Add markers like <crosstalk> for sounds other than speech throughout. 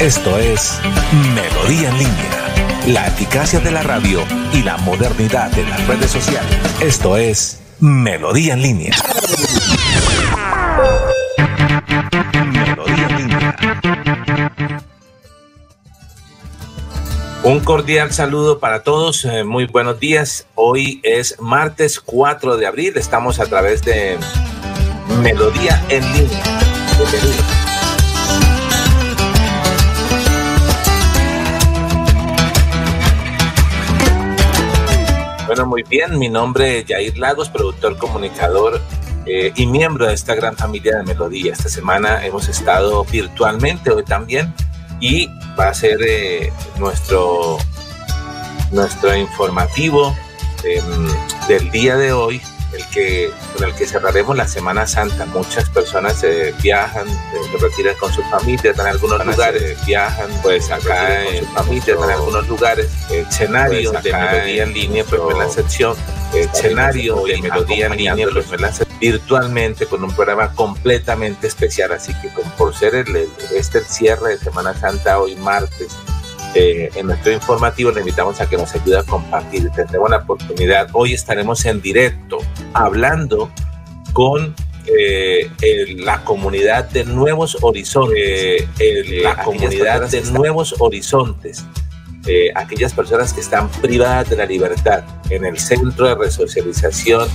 Esto es Melodía en línea, la eficacia de la radio y la modernidad de las redes sociales. Esto es Melodía en línea. Melodía en línea. Un cordial saludo para todos, eh, muy buenos días. Hoy es martes 4 de abril, estamos a través de Melodía en línea. Bienvenidos. Bueno, muy bien, mi nombre es Jair Lagos, productor, comunicador eh, y miembro de esta gran familia de Melodía. Esta semana hemos estado virtualmente, hoy también, y va a ser eh, nuestro, nuestro informativo em, del día de hoy el que, con el que cerraremos la Semana Santa. Muchas personas eh, viajan, se retiran con sus familias en algunos lugares, viajan pues acá en su familia en algunos lugares. El escenario de melodía en línea, pues en la sección, el escenario de melodía en línea, pues en la virtualmente con un programa completamente especial. Así que por ser el, este el cierre de Semana Santa hoy martes, eh, en nuestro informativo le invitamos a que nos ayude a compartir. Tendremos la oportunidad. Hoy estaremos en directo hablando con eh, la comunidad de Nuevos Horizontes. Eh, la comunidad de Nuevos Horizontes. aquellas personas que están privadas de la libertad en el centro de resocialización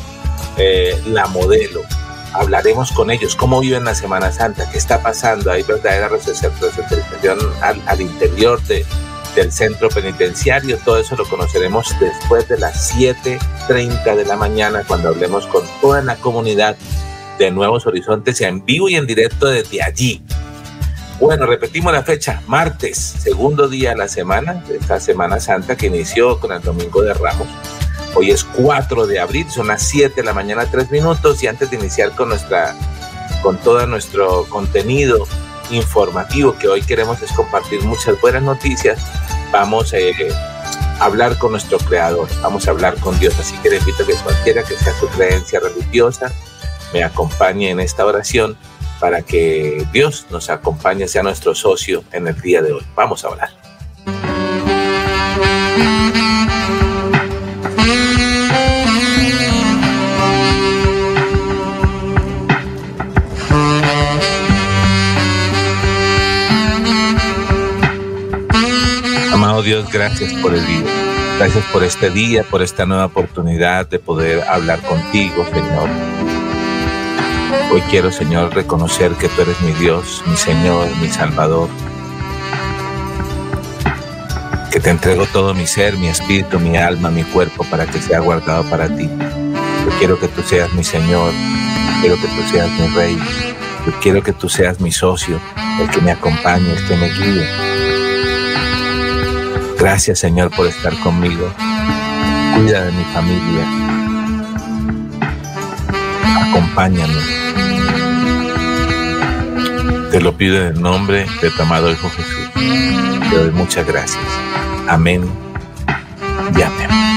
La Modelo hablaremos con ellos, cómo viven la Semana Santa, qué está pasando, hay verdadera resocialización al, al interior de, del centro penitenciario. Todo eso lo conoceremos después de las 7.30 de la mañana cuando hablemos con toda la comunidad de Nuevos Horizontes en vivo y en directo desde allí. Bueno, repetimos la fecha, martes, segundo día de la semana, de esta Semana Santa que inició con el Domingo de Ramos. Hoy es 4 de abril, son las 7 de la mañana, 3 minutos y antes de iniciar con nuestra con todo nuestro contenido informativo que hoy queremos es compartir muchas buenas noticias, vamos eh, a hablar con nuestro creador, vamos a hablar con Dios. Así que le invito a que cualquiera que sea su creencia religiosa me acompañe en esta oración para que Dios nos acompañe, sea nuestro socio en el día de hoy. Vamos a orar. Dios, gracias por el día. Gracias por este día, por esta nueva oportunidad de poder hablar contigo, Señor. Hoy quiero, Señor, reconocer que tú eres mi Dios, mi Señor, mi Salvador. Que te entrego todo mi ser, mi espíritu, mi alma, mi cuerpo para que sea guardado para ti. Yo quiero que tú seas mi Señor, quiero que tú seas mi Rey, yo quiero que tú seas mi socio, el que me acompañe, el que me guíe Gracias Señor por estar conmigo. Cuida de mi familia. Acompáñame. Te lo pido en el nombre de tu amado Hijo Jesús. Te doy muchas gracias. Amén y amén.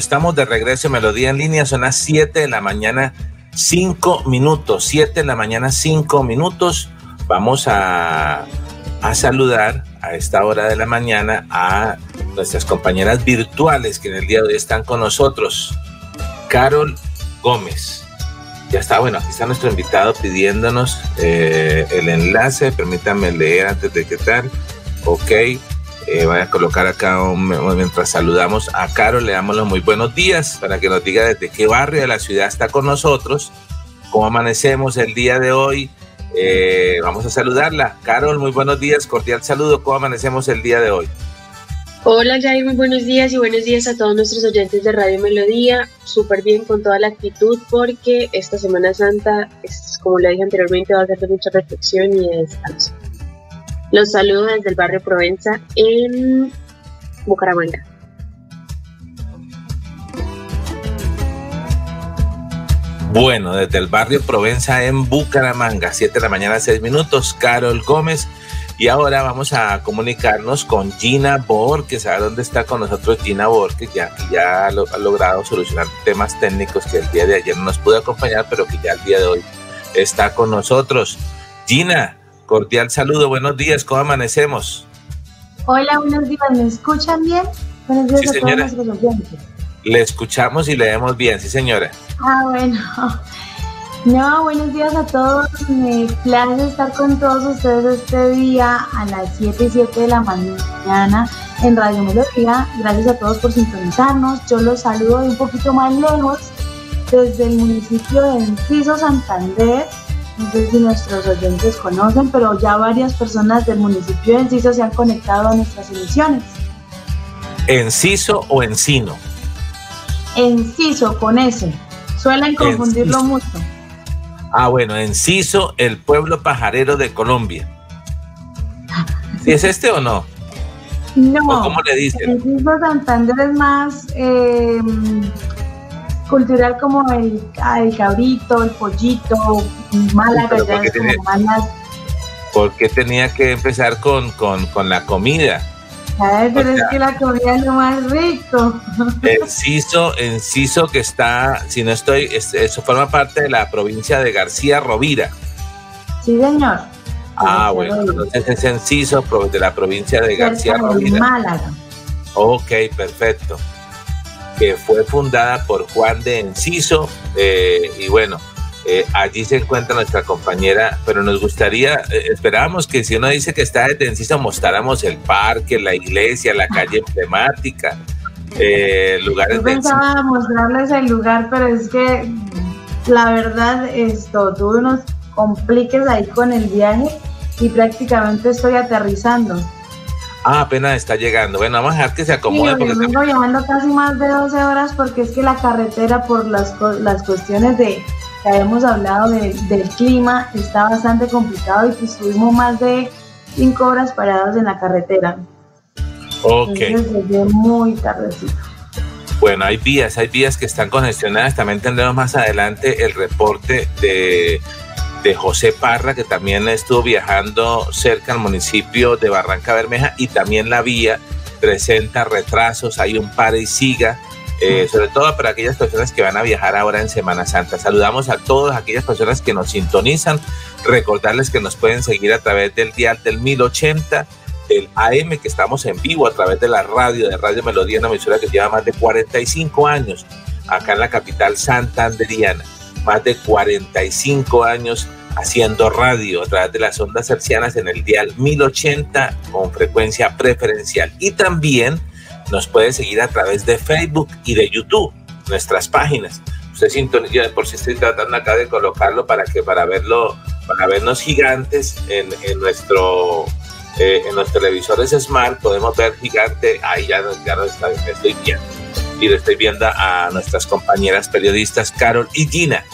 Estamos de regreso en Melodía en línea, son las 7 de la mañana, 5 minutos, 7 de la mañana, 5 minutos. Vamos a, a saludar a esta hora de la mañana a nuestras compañeras virtuales que en el día de hoy están con nosotros. Carol Gómez. Ya está, bueno, aquí está nuestro invitado pidiéndonos eh, el enlace. Permítanme leer antes de que tal. Ok. Eh, voy a colocar acá mientras saludamos a Carol, le damos los muy buenos días para que nos diga desde qué barrio de la ciudad está con nosotros, cómo amanecemos el día de hoy. Eh, vamos a saludarla. Carol, muy buenos días, cordial saludo, ¿cómo amanecemos el día de hoy? Hola Jair, muy buenos días y buenos días a todos nuestros oyentes de Radio Melodía. Súper bien con toda la actitud porque esta Semana Santa, como le dije anteriormente, va a ser mucha reflexión y de descanso. Los saludo desde el barrio Provenza en Bucaramanga. Bueno, desde el barrio Provenza en Bucaramanga, 7 de la mañana, 6 minutos, Carol Gómez y ahora vamos a comunicarnos con Gina Bor, que sabe dónde está con nosotros Gina Bor, que ya, ya ha logrado solucionar temas técnicos que el día de ayer no nos pudo acompañar, pero que ya el día de hoy está con nosotros. Gina, cordial saludo, buenos días, ¿cómo amanecemos? Hola, buenos días, ¿me escuchan bien? Buenos días sí, a señora. todos nuestros Le escuchamos y le vemos bien, sí señora. Ah, bueno. No, buenos días a todos. Me place estar con todos ustedes este día a las 7 y 7 de la mañana en Radio Melodía. Gracias a todos por sintonizarnos. Yo los saludo de un poquito más lejos, desde el municipio de Enciso, Santander. No sé si nuestros oyentes conocen, pero ya varias personas del municipio de Enciso se han conectado a nuestras emisiones. ¿Enciso o Encino? Enciso, con S. Suelen confundirlo mucho. Ah, bueno, Enciso, el pueblo pajarero de Colombia. <laughs> ¿Sí es este o no? No. ¿Cómo le dicen? Enciso Santander es más em, cultural como el, cabrito, el pollito, Málaga, ya es como ¿Por qué tenía que empezar con, con, con la comida? pero es que la comida es lo más rico. Enciso, <laughs> Enciso que está, si no estoy, eso forma parte de la provincia de García Rovira. Sí, señor. Ah, bueno, entonces es Enciso de la provincia de García Rovira. Málaga. Ok, perfecto. Que fue fundada por Juan de Enciso, eh, y bueno, eh, allí se encuentra nuestra compañera, pero nos gustaría, eh, esperábamos que si uno dice que está de Enciso, mostráramos el parque, la iglesia, la calle emblemática, eh, lugares Yo pensaba mostrarles el lugar, pero es que la verdad esto, tuve unos compliques ahí con el viaje y prácticamente estoy aterrizando. Ah, apenas está llegando. Bueno, vamos a dejar que se acomode. Sí, porque vengo llevando casi más de 12 horas porque es que la carretera por las, las cuestiones de que habíamos hablado del clima, está bastante complicado y estuvimos más de cinco horas parados en la carretera. Ok. Entonces muy tardecito. Bueno, hay vías, hay vías que están congestionadas. También tendremos más adelante el reporte de, de José Parra, que también estuvo viajando cerca al municipio de Barranca Bermeja y también la vía presenta retrasos, hay un par y siga eh, sobre todo para aquellas personas que van a viajar ahora en Semana Santa. Saludamos a todas aquellas personas que nos sintonizan, recordarles que nos pueden seguir a través del dial del 1080 del AM, que estamos en vivo a través de la radio, de Radio Melodía, una emisora que lleva más de 45 años acá en la capital santanderiana, más de 45 años haciendo radio a través de las ondas hercianas en el dial 1080 con frecuencia preferencial y también nos puede seguir a través de Facebook y de YouTube, nuestras páginas. Usted sintoniza, por si estoy tratando acá de colocarlo para que para verlo, para vernos gigantes en, nuestro eh, en los televisores smart podemos ver gigante, ahí ya, ya está, estoy viendo. Y lo estoy viendo a nuestras compañeras periodistas Carol y Gina.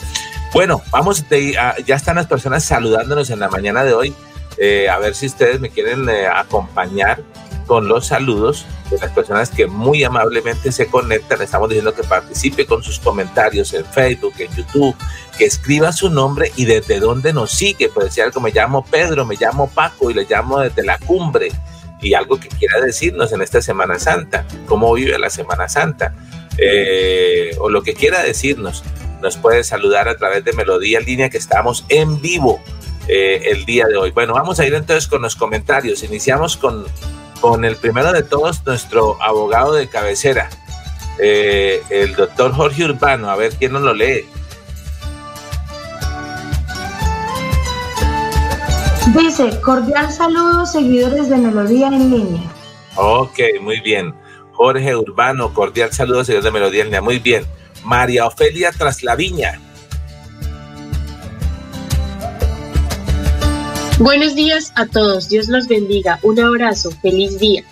Bueno, vamos, ya están las personas saludándonos en la mañana de hoy. Eh, a ver si ustedes me quieren eh, acompañar con los saludos de las personas que muy amablemente se conectan. Estamos diciendo que participe con sus comentarios en Facebook, en YouTube, que escriba su nombre y desde dónde nos sigue. Puede decir algo, me llamo Pedro, me llamo Paco y le llamo desde la cumbre. Y algo que quiera decirnos en esta Semana Santa, cómo vive la Semana Santa, eh, o lo que quiera decirnos nos pueden saludar a través de Melodía en línea que estamos en vivo eh, el día de hoy. Bueno, vamos a ir entonces con los comentarios. Iniciamos con, con el primero de todos, nuestro abogado de cabecera, eh, el doctor Jorge Urbano. A ver quién nos lo lee. Dice, cordial saludo seguidores de Melodía en línea. Ok, muy bien. Jorge Urbano, cordial saludo, seguidores de Melodía en línea. Muy bien. María Ofelia Traslaviña. Buenos días a todos, Dios los bendiga. Un abrazo, feliz día.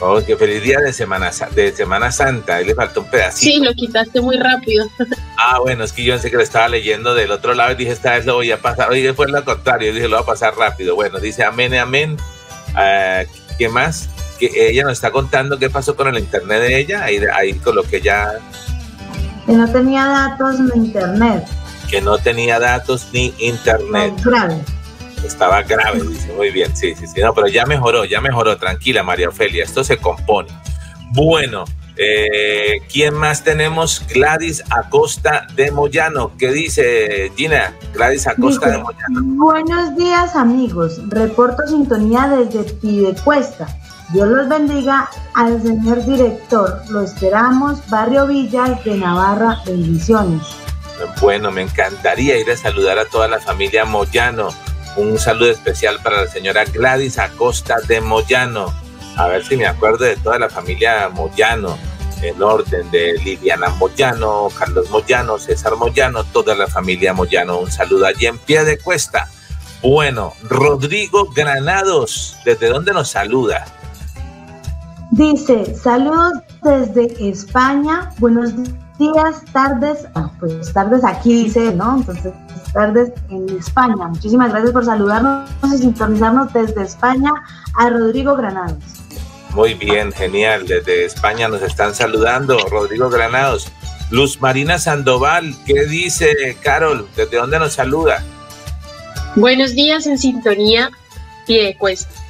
Oh, qué feliz día de Semana, de Semana Santa. Ahí le faltó un pedacito. Sí, lo quitaste muy rápido. <laughs> Ah, bueno, es que yo pensé que lo estaba leyendo del otro lado y dije, esta vez lo voy a pasar. Y después lo contrario, dije, lo voy a pasar rápido. Bueno, dice amén, amén. Uh, ¿Qué más? Que ella nos está contando qué pasó con el internet de ella. Ahí, ahí con lo que ya. Que no tenía datos ni internet. Que no tenía datos ni internet. grave. Estaba grave, dice. Muy bien, sí, sí, sí. No, pero ya mejoró, ya mejoró. Tranquila, María Ofelia. Esto se compone. Bueno. Eh, ¿Quién más tenemos? Gladys Acosta de Moyano. ¿Qué dice Gina? Gladys Acosta de Moyano. Buenos días amigos. Reporto sintonía desde Pidecuesta. Dios los bendiga al señor director. Lo esperamos. Barrio Villa de Navarra. Bendiciones. Bueno, me encantaría ir a saludar a toda la familia Moyano. Un saludo especial para la señora Gladys Acosta de Moyano a ver si me acuerdo de toda la familia Moyano, en orden de Liliana Moyano, Carlos Moyano, César Moyano, toda la familia Moyano. Un saludo allí en pie de cuesta. Bueno, Rodrigo Granados, ¿desde dónde nos saluda? Dice, saludos desde España, buenos días, tardes, ah, pues tardes aquí dice, ¿no? Entonces, tardes en España. Muchísimas gracias por saludarnos y sintonizarnos desde España a Rodrigo Granados. Muy bien, genial. Desde España nos están saludando. Rodrigo Granados. Luz Marina Sandoval, ¿qué dice Carol? ¿Desde dónde nos saluda? Buenos días en sintonía, pie cuesta.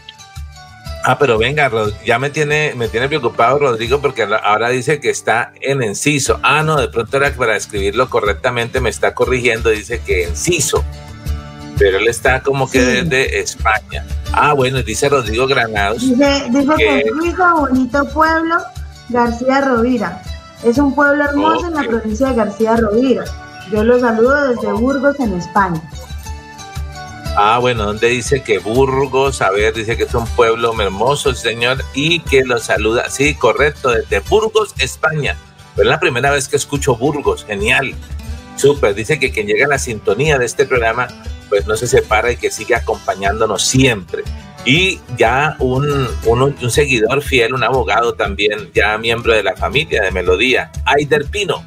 Ah, pero venga, ya me tiene, me tiene preocupado Rodrigo porque ahora dice que está en Enciso. Ah, no, de pronto era para escribirlo correctamente, me está corrigiendo, dice que Enciso pero él está como que desde España. Ah, bueno, dice Rodrigo Granados. Dice, que, es hijo bonito pueblo, García Rovira. Es un pueblo hermoso en la provincia de García Rovira. Yo lo saludo desde Burgos, en España. Ah, bueno, donde dice que Burgos, a ver, dice que es un pueblo hermoso, señor, y que lo saluda, sí, correcto, desde Burgos, España. Pero es la primera vez que escucho Burgos, genial. Súper, dice que quien llega a la sintonía de este programa pues no se separa y que sigue acompañándonos siempre. Y ya un, un, seguidor fiel, un abogado también, ya miembro de la familia de Melodía, Aider Pino.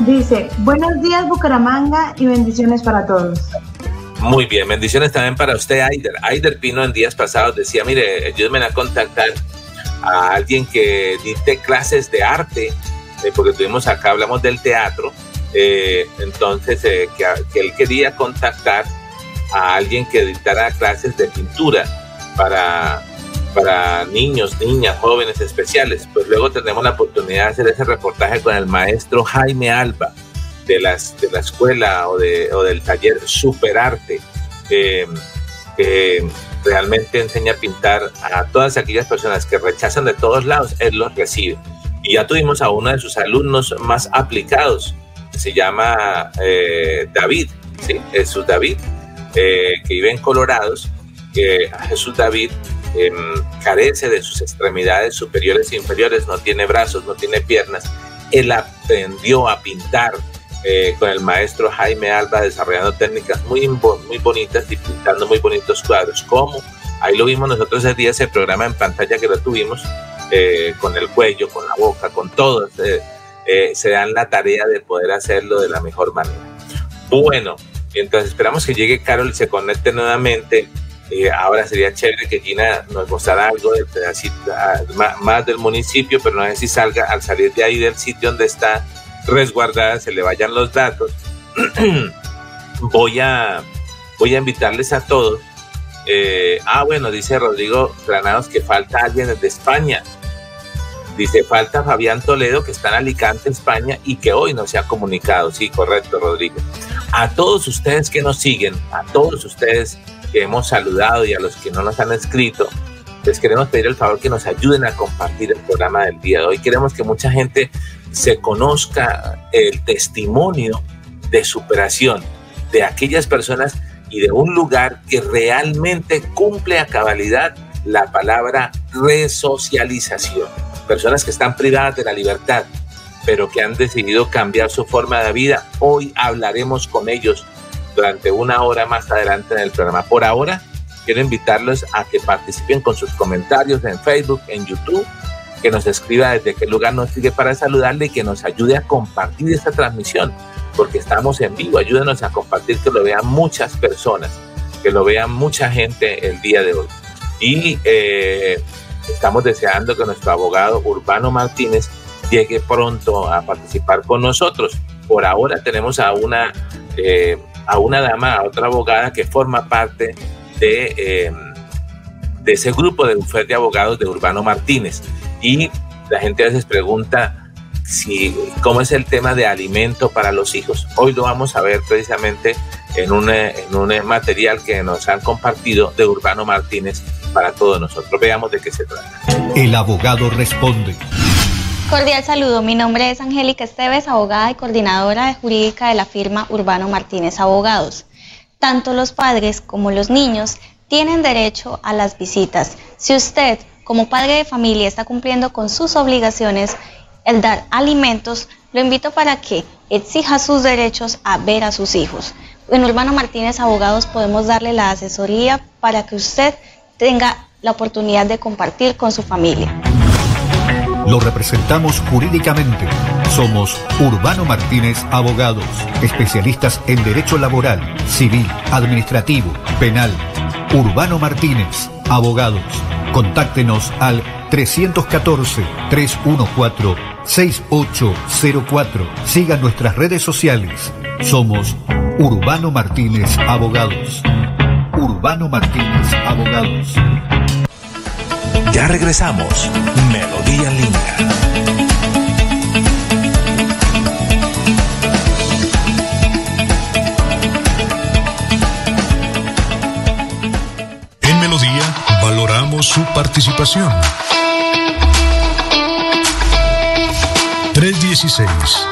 Dice, buenos días Bucaramanga y bendiciones para todos. Muy bien, bendiciones también para usted, Aider. Aider Pino en días pasados decía, mire, ayúdeme a contactar a alguien que dicte clases de arte, eh, porque tuvimos acá, hablamos del teatro, eh, entonces, eh, que, él quería contactar a alguien que dictara clases de pintura para, para niños, niñas, jóvenes especiales. Pues luego tendremos la oportunidad de hacer ese reportaje con el maestro Jaime Alba de, las, de la escuela o, de, o del taller Superarte, que realmente enseña a pintar a todas aquellas personas que rechazan de todos lados, él los recibe. Y ya tuvimos a uno de sus alumnos más aplicados, se llama eh, David, ¿sí? Jesús David, eh, que vive en Colorados, que Jesús David em, carece de sus extremidades superiores e inferiores, no tiene brazos, no tiene piernas. Él aprendió a pintar eh, con el maestro Jaime Alba, desarrollando técnicas muy, muy bonitas y pintando muy bonitos cuadros. ¿Cómo? Ahí lo vimos nosotros ese día, ese programa en pantalla que lo tuvimos, con el cuello, con la boca, con todo. Eh, se dan la tarea de poder hacerlo de la mejor manera. Bueno, entonces esperamos que llegue Carol y se conecte nuevamente. Eh, ahora sería chévere que Gina nos mostrara algo del pedacito, ah, más del municipio, pero no sé si salga al salir de ahí del sitio donde está resguardada, se le vayan los datos. <clears throat> voy, a, voy a invitarles a todos. Eh, ah, bueno, dice Rodrigo Granados que falta alguien desde España. Dice, falta Fabián Toledo, que está en Alicante, España, y que hoy no se ha comunicado. Sí, correcto, Rodrigo. A todos ustedes que nos siguen, a todos ustedes que hemos saludado y a los que no nos han escrito, les queremos pedir el favor que nos ayuden a compartir el programa del día de hoy. Queremos que mucha gente se conozca el testimonio de superación de aquellas personas y de un lugar que realmente cumple a cabalidad la palabra resocialización. Personas que están privadas de la libertad, pero que han decidido cambiar su forma de vida. Hoy hablaremos con ellos durante una hora más adelante en el programa. Por ahora, quiero invitarlos a que participen con sus comentarios en Facebook, en YouTube, que nos escriba desde qué lugar nos sigue para saludarle y que nos ayude a compartir esta transmisión, porque estamos en vivo. Ayúdenos a compartir que lo vean muchas personas, que lo vean mucha gente el día de hoy. Y eh, estamos deseando que nuestro abogado Urbano Martínez llegue pronto a participar con nosotros. Por ahora tenemos a una, eh, a una dama, a otra abogada que forma parte de, eh, de ese grupo de bufete de abogados de Urbano Martínez. Y la gente a veces pregunta si, cómo es el tema de alimento para los hijos. Hoy lo vamos a ver precisamente en un, en un material que nos han compartido de Urbano Martínez para todos nosotros. Veamos de qué se trata. El abogado responde. Cordial saludo, mi nombre es Angélica Esteves, abogada y coordinadora de jurídica de la firma Urbano Martínez Abogados. Tanto los padres como los niños tienen derecho a las visitas. Si usted, como padre de familia, está cumpliendo con sus obligaciones, el dar alimentos, lo invito para que exija sus derechos a ver a sus hijos. En Urbano Martínez Abogados podemos darle la asesoría para que usted tenga la oportunidad de compartir con su familia. Lo representamos jurídicamente. Somos Urbano Martínez Abogados, especialistas en derecho laboral, civil, administrativo, penal. Urbano Martínez Abogados. Contáctenos al 314-314-6804. Sigan nuestras redes sociales. Somos Urbano Martínez Abogados. Urbano Martínez Abogados. Ya regresamos. Melodía línea. En Melodía valoramos su participación. 316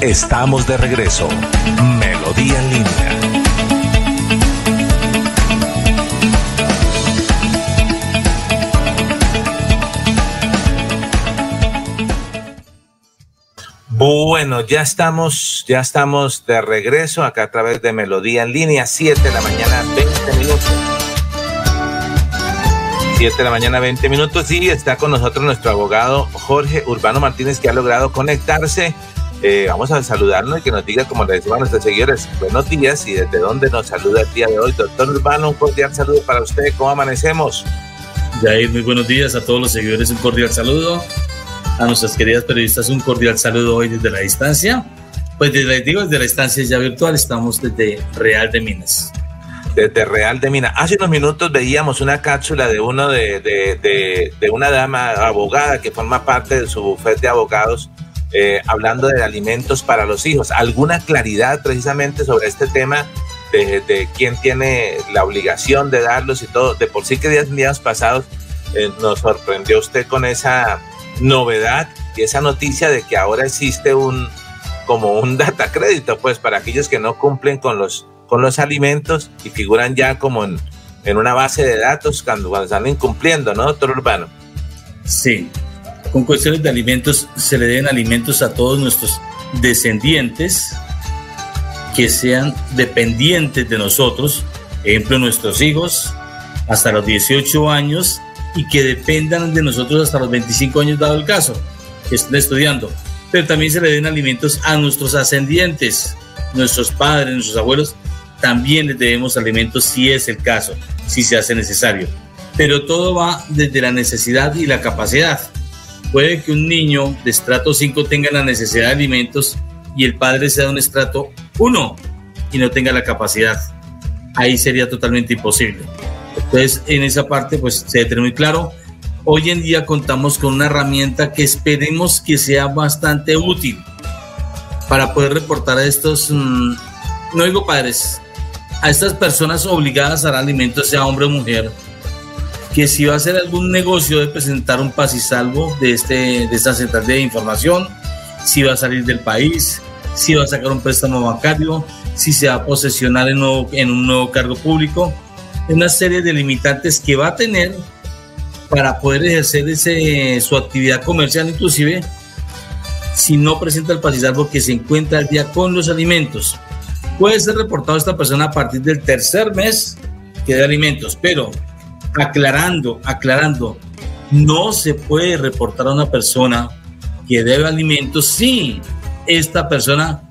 Estamos de regreso. Melodía en línea. Bueno, ya estamos, ya estamos de regreso acá a través de Melodía en línea, 7 de la mañana, 20 minutos. 7 de la mañana, 20 minutos y está con nosotros nuestro abogado Jorge Urbano Martínez que ha logrado conectarse eh, vamos a saludarnos y que nos diga, como le decimos a nuestros seguidores, buenos días y desde dónde nos saluda el día de hoy. Doctor Urbano, un cordial saludo para usted. ¿Cómo amanecemos? Jair, muy buenos días a todos los seguidores, un cordial saludo. A nuestras queridas periodistas, un cordial saludo hoy desde la distancia. Pues desde, digo, desde la distancia ya virtual, estamos desde Real de Minas. Desde Real de Minas. Hace unos minutos veíamos una cápsula de uno de, de, de, de una dama abogada que forma parte de su bufete de abogados eh, hablando de alimentos para los hijos. ¿Alguna claridad precisamente sobre este tema de, quién tiene la obligación de darlos y todo? De por sí que días, días pasados eh, nos sorprendió usted con esa novedad y esa noticia de que ahora existe un como un <laughs> data crédito, pues para aquellos que no cumplen con los, con los alimentos y figuran ya como en, en una base de datos cuando, cuando están incumpliendo, ¿no, doctor Urbano? Sí, con cuestiones de alimentos se le den alimentos a todos nuestros descendientes que sean dependientes de nosotros, ejemplo nuestros hijos hasta los 18 años y que dependan de nosotros hasta los 25 años dado el caso, que estén estudiando. Pero también se le den alimentos a nuestros ascendientes, nuestros padres, nuestros abuelos, también les debemos alimentos si es el caso, si se hace necesario. Pero todo va desde la necesidad y la capacidad. Puede que un niño de estrato 5 tenga la necesidad de alimentos y el padre sea de un estrato 1 y no tenga la capacidad. Ahí sería totalmente imposible. Entonces, en esa parte, pues se debe tener muy claro. Hoy en día contamos con una herramienta que esperemos que sea bastante útil para poder reportar a estos, mm, no digo padres, a estas personas obligadas a dar alimentos, sea hombre o mujer, que si va a hacer algún negocio de presentar un pas y salvo de, este, de esta central de información, si va a salir del país, si va a sacar un préstamo bancario, si se va a posesionar en, en un nuevo cargo público, una serie de limitantes que va a tener para poder ejercer ese, su actividad comercial, inclusive si no presenta el pas salvo que se encuentra al día con los alimentos. Puede ser reportado esta persona a partir del tercer mes que de alimentos, pero aclarando, aclarando, no se puede reportar a una persona que debe alimentos si esta persona,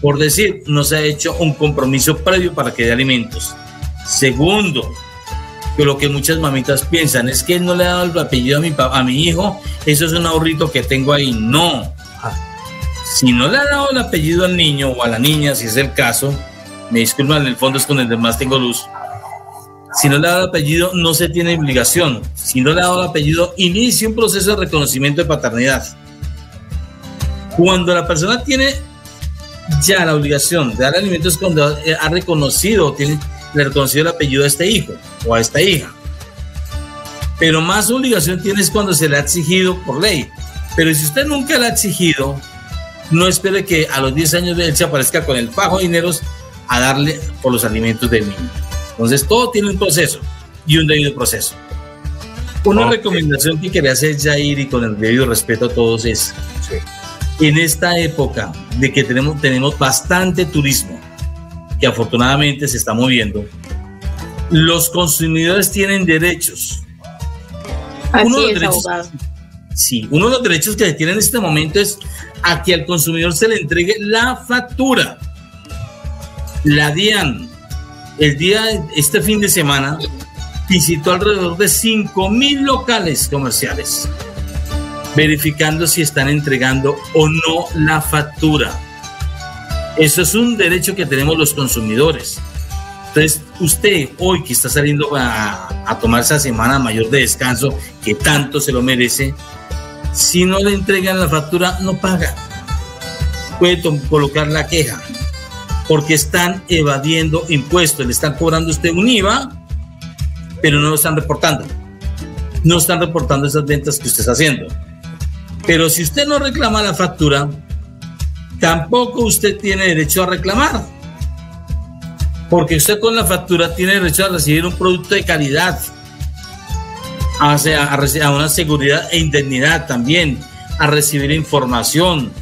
por decir, no se ha hecho un compromiso previo para que dé alimentos. Segundo, que lo que muchas mamitas piensan es que él no le ha dado el apellido a mi, a mi hijo, eso es un ahorrito que tengo ahí. No, si no le ha dado el apellido al niño o a la niña, si es el caso, me disculpan, en el fondo es con el demás tengo luz. Si no le ha dado el apellido, no se tiene obligación. Si no le ha dado el apellido, inicia un proceso de reconocimiento de paternidad. Cuando la persona tiene ya la obligación de dar alimentos cuando ha reconocido, tiene, le ha reconocido el apellido a este hijo o a esta hija. Pero más obligación tiene es cuando se le ha exigido por ley. Pero si usted nunca le ha exigido, no espere que a los 10 años de él se aparezca con el fajo de dineros a darle por los alimentos del niño. Entonces, todo tiene un proceso y un debido proceso. Una recomendación que quería hacer Jair y con el debido respeto a todos es, en esta época de que tenemos, tenemos bastante turismo, que afortunadamente se está moviendo, los consumidores tienen derechos. Así uno es, derechos, Sí, uno de los derechos que se tiene en este momento es a que al consumidor se le entregue la factura. La DIAN, el día, este fin de semana, visitó alrededor de 5 mil locales comerciales, verificando si están entregando o no la factura. Eso es un derecho que tenemos los consumidores. Entonces, usted hoy que está saliendo a, a tomar esa semana mayor de descanso, que tanto se lo merece, si no le entregan la factura, no paga. Puede colocar la queja porque están evadiendo impuestos. Le están cobrando usted un IVA, pero no lo están reportando. No están reportando esas ventas que usted está haciendo. Pero si usted no reclama la factura, tampoco usted tiene derecho a reclamar. Porque usted con la factura tiene derecho a recibir un producto de calidad, a, a, una seguridad e indemnidad también, a recibir información,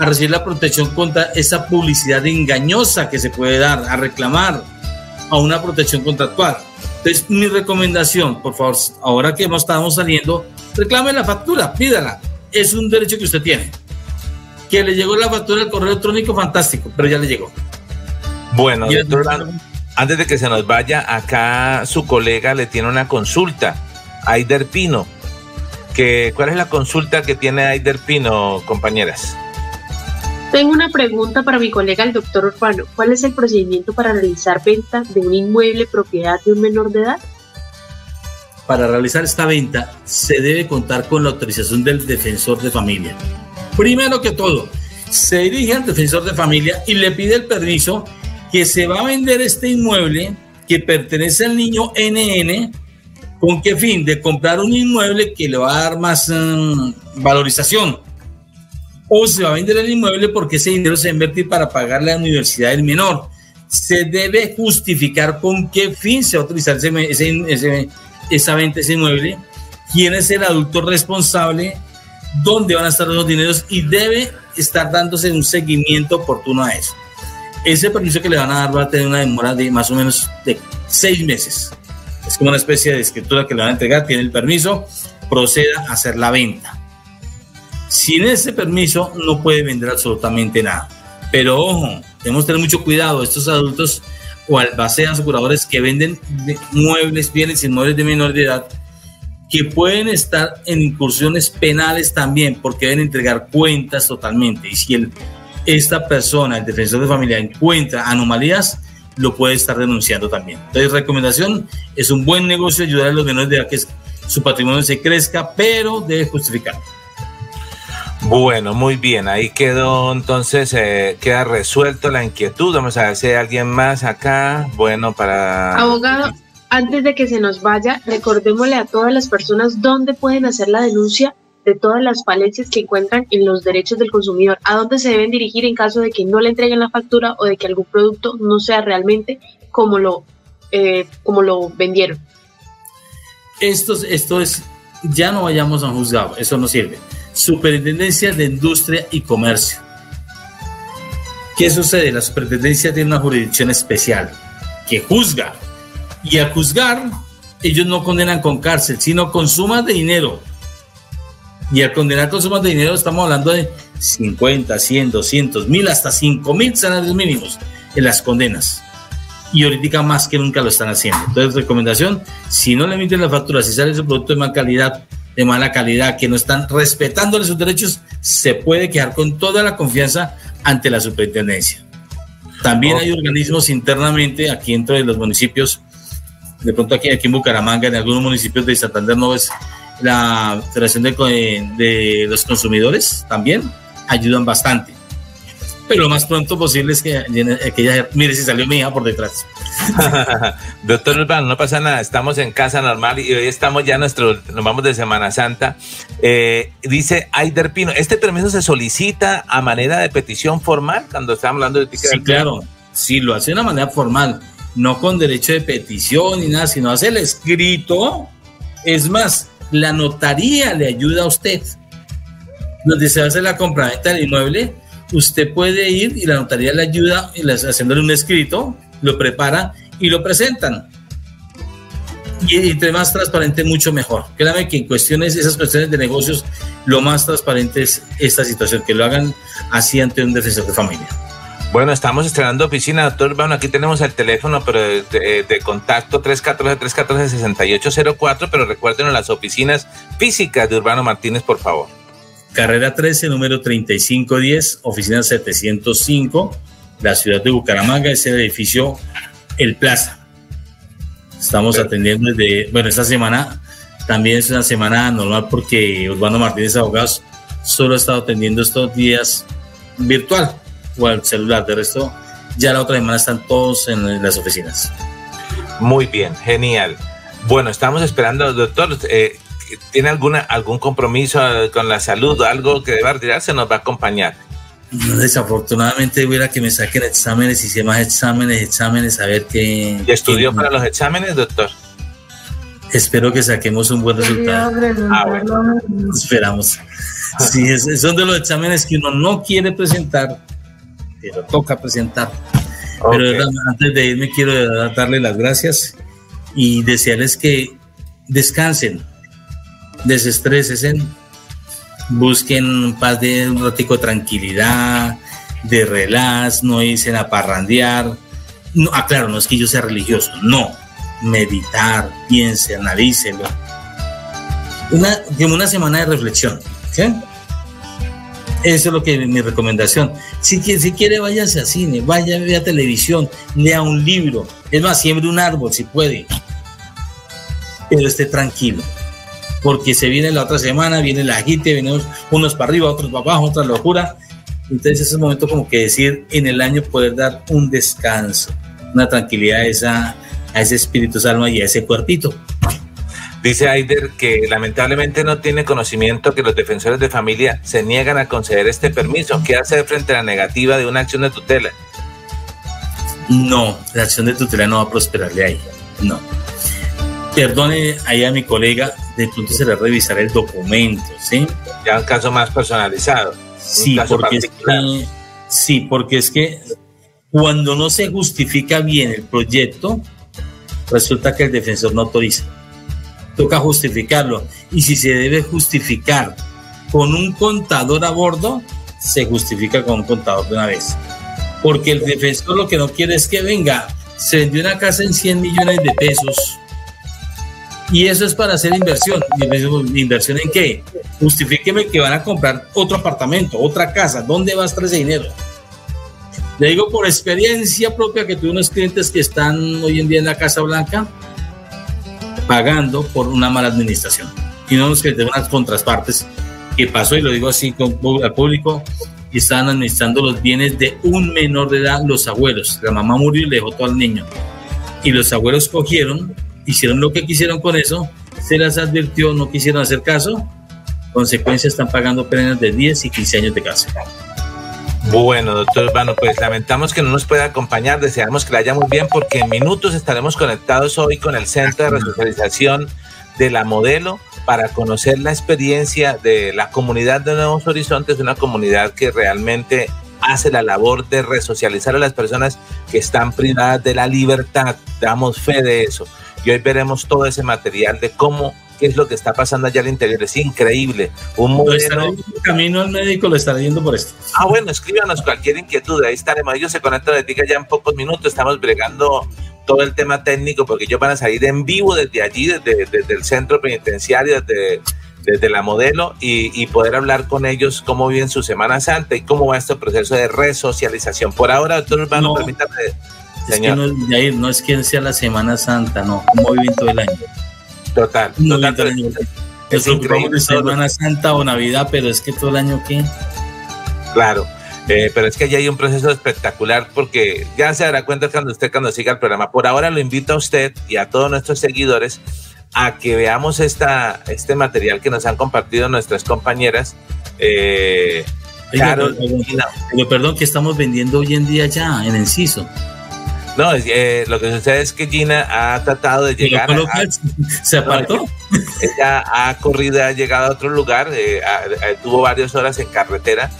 a recibir la protección contra esa publicidad engañosa que se puede dar, a reclamar, a una protección contractual. Entonces, mi recomendación, por favor, ahora que estamos saliendo, reclame la factura, pídala. Es un derecho que usted tiene. Que le llegó la factura del correo electrónico, fantástico, pero ya le llegó. Bueno, doctor, antes de que se nos vaya, acá su colega le tiene una consulta Aider Pino. Que, ¿Cuál es la consulta que tiene Aider Pino, compañeras? Tengo una pregunta para mi colega el doctor Urbano. ¿Cuál es el procedimiento para realizar venta de un inmueble propiedad de un menor de edad? Para realizar esta venta se debe contar con la autorización del defensor de familia. Primero que todo, se dirige al defensor de familia y le pide el permiso que se va a vender este inmueble que pertenece al niño NN. ¿Con qué fin? De comprar un inmueble que le va a dar más mm, valorización. O se va a vender el inmueble porque ese dinero se va a invertir para pagar la universidad del menor. Se debe justificar con qué fin se va a utilizar ese, esa venta, ese inmueble, quién es el adulto responsable, dónde van a estar los dineros y debe estar dándose un seguimiento oportuno a eso. Ese permiso que le van a dar va a tener una demora de más o menos de seis meses. Es como una especie de escritura que le van a entregar, tiene el permiso, proceda a hacer la venta. Sin ese permiso no puede vender absolutamente nada. Pero ojo, tenemos que tener mucho cuidado. Estos adultos o albaceas aseguradores que venden muebles, bienes inmuebles de menor de edad, que pueden estar en incursiones penales también, porque deben entregar cuentas totalmente. Y si esta persona, el defensor de familia, encuentra anomalías, lo puede estar denunciando también. Entonces, recomendación, es un buen negocio ayudar a los menores de edad que su patrimonio se crezca, pero debe justificar. Bueno, muy bien, ahí quedó entonces, eh, queda resuelto la inquietud. Vamos a ver si hay alguien más acá. Bueno, para... Abogado, antes de que se nos vaya, recordémosle a todas las personas dónde pueden hacer la denuncia de todas las falencias que encuentran en los derechos del consumidor, a dónde se deben dirigir en caso de que no le entreguen la factura o de que algún producto no sea realmente como lo, eh, como lo vendieron. Esto, esto es, ya no vayamos a un juzgado, eso no sirve. Superintendencia de Industria y Comercio. ¿Qué sucede? La superintendencia tiene una jurisdicción especial que juzga y al juzgar, ellos no condenan con cárcel, sino con sumas de dinero. Y al condenar con sumas de dinero estamos hablando de 50, 100, 200, mil, hasta 5 mil salarios mínimos en las condenas. Y ahorita más que nunca lo están haciendo. Entonces, recomendación, si no le emiten la factura, si sale ese producto de mala calidad, de mala calidad, que no están respetándole sus derechos, se puede quedar con toda la confianza ante la superintendencia. También hay organismos internamente aquí dentro de los municipios de pronto aquí, aquí en Bucaramanga, en algunos municipios de Santander no es la Federación de, de los Consumidores también ayudan bastante. Pero <laughs> lo más pronto posible es que, que ella, mire si salió mi hija por detrás. <laughs> Doctor Urbano, no pasa nada, estamos en casa normal y hoy estamos ya nuestro, nos vamos de Semana Santa. Eh, dice Aider Pino, ¿este permiso se solicita a manera de petición formal cuando estamos hablando de Sí, claro, sí, lo hace de una manera formal no con derecho de petición ni nada, sino hace el escrito. Es más, la notaría le ayuda a usted. Donde se hace la compraventa del inmueble, usted puede ir y la notaría le ayuda haciéndole un escrito, lo prepara y lo presentan. Y entre más transparente, mucho mejor. Créame que en cuestiones, esas cuestiones de negocios, lo más transparente es esta situación, que lo hagan así ante un defensor de familia. Bueno, estamos estrenando oficina, doctor Bueno, aquí tenemos el teléfono pero de, contacto 314-314-6804, pero recuerden las oficinas físicas de Urbano Martínez, por favor. Carrera 13, número 3510, oficina 705, la ciudad de Bucaramanga, es el edificio El Plaza. Estamos atendiendo desde, bueno, esta semana también es una semana normal porque Urbano Martínez Abogados solo ha estado atendiendo estos días virtual o al celular. De resto, ya la otra semana están todos en las oficinas. Muy bien, genial. Bueno, estamos esperando, doctor. Eh, ¿Tiene alguna, algún compromiso con la salud o algo que deba retirarse? Nos va a acompañar. desafortunadamente hubiera que me saquen exámenes, hice más exámenes, exámenes, a ver qué... ¿Y estudió para los exámenes, doctor? Espero que saquemos un buen resultado. Ah, Esperamos. Sí, son de los exámenes que uno no quiere presentar pero toca presentar. Pero antes de irme quiero darle las gracias y desearles que descansen, desestresen, busquen paz de un ratico tranquilidad, de relax, no dicen a parrandear. No, ah, no es que yo sea religioso, no. Meditar, piense, analícelo. Una, una semana de reflexión. Eso es lo que mi recomendación. Si, si quiere, váyase a cine, vaya a televisión, lea un libro. Es más, siembre un árbol si puede. Pero esté tranquilo. Porque se viene la otra semana, viene la agite, vienen unos para arriba, otros para abajo, otra locura. Entonces es un momento como que decir en el año poder dar un descanso, una tranquilidad a, esa, a ese espíritu alma y a ese cuerpito. Dice Aider que lamentablemente no tiene conocimiento que los defensores de familia se niegan a conceder este permiso. ¿Qué hace frente a la negativa de una acción de tutela? No, la acción de tutela no va a prosperarle ahí. No. Perdone ahí a mi colega, de pronto se le revisará el documento, ¿sí? Ya un caso más personalizado. Sí, porque es que, sí, porque es que cuando no se justifica bien el proyecto, resulta que el defensor no autoriza. Toca justificarlo. Y si se debe justificar con un contador a bordo, se justifica con un contador de una vez. Porque el defensor lo que no quiere es que venga, se vendió una casa en 100 millones de pesos y eso es para hacer inversión. ¿Inversión en qué? Justifíqueme que van a comprar otro apartamento, otra casa. ¿Dónde va a estar ese dinero? Le digo por experiencia propia que tuve unos clientes que están hoy en día en la Casa Blanca pagando por una mala administración. Y no nos quedamos unas contrapartes que pasó, y lo digo así con, al público, y estaban administrando los bienes de un menor de edad, los abuelos. La mamá murió y le dejó todo al niño. Y los abuelos cogieron hicieron lo que quisieron con eso, se las advirtió, no quisieron hacer caso, consecuencias están pagando penas de 10 y 15 años de cárcel. Bueno, doctor Urbano, pues lamentamos que no nos pueda acompañar, deseamos que la haya muy bien porque en minutos estaremos conectados hoy con el Centro de Resocialización de la Modelo para conocer la experiencia de la comunidad de Nuevos Horizontes, una comunidad que realmente hace la labor de resocializar a las personas que están privadas de la libertad. Damos fe de eso y hoy veremos todo ese material de cómo qué es lo que está pasando allá al interior. Es increíble. Un modelo... camino al médico lo estará yendo por esto. Ah, bueno, escríbanos cualquier inquietud. Ahí estaremos. Ellos se conectan de Tica ya en pocos minutos. Estamos bregando todo el tema técnico porque ellos van a salir en vivo desde allí, desde, desde el centro penitenciario, desde, desde la modelo y, y, poder hablar con ellos cómo viven su Semana Santa y cómo va este proceso de resocialización. Por ahora, doctor Urbano, permítame es que no, no es que sea la Semana Santa, no, como viven todo el año. Total. total todo el año. Nos preocupamos de Semana Santa o Navidad, pero es que todo el año qué. Claro. Eh, pero es que ya hay un proceso espectacular porque ya se dará cuenta cuando usted cuando siga el programa. Por ahora lo invito a usted y a todos nuestros seguidores a que veamos esta, este material que nos han compartido nuestras compañeras. Eh, claro, perdón, perdón, que estamos vendiendo hoy en día ya en Enciso. No, eh, lo que sucede es que Gina ha tratado de llegar. <laughs> ¿Se apartó? ella ha corrido, ha llegado a otro lugar, eh, tuvo varias horas en carretera,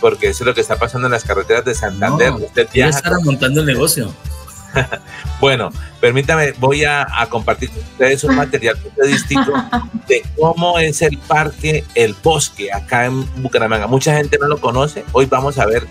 porque eso es lo que está pasando en las carreteras de Santander. No, Usted viaja. montando el negocio. <laughs> bueno, permítame, voy a, compartir con ustedes un material distinto de cómo es el parque El Bosque acá en Bucaramanga. Mucha gente no lo conoce. Hoy vamos a ver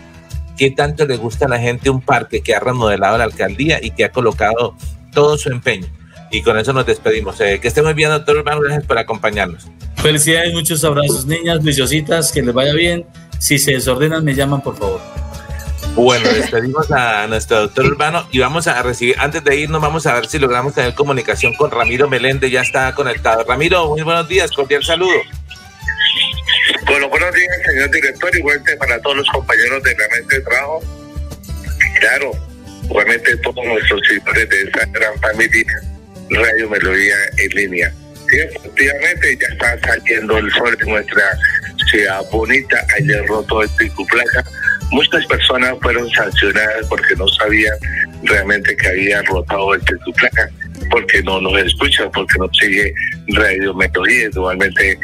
qué tanto le gusta a la gente un parque que ha remodelado la alcaldía y que ha colocado todo su empeño. Y con eso nos despedimos. Eh, que esté muy bien, doctor Urbano. Gracias por acompañarnos. Felicidades, muchos abrazos, niñas, viciositas, que les vaya bien. Si se desordenan, me llaman, por favor. Bueno, despedimos a nuestro doctor Urbano y vamos a recibir, antes de irnos, vamos a ver si logramos tener comunicación con Ramiro Meléndez, ya está conectado. Ramiro, muy buenos días, cordial saludo. Bueno, buenos días, señor director, igualmente para todos los compañeros de la mesa de trabajo. Claro, igualmente todos nuestros seguidores de esta gran familia Radio Melodía en línea. Sí, efectivamente, ya está saliendo el sol de nuestra ciudad bonita. Ayer roto el pico. Muchas personas fueron sancionadas porque no sabían realmente que había rotado el pico porque no nos escucha, porque no sigue Radio Melodía. Igualmente,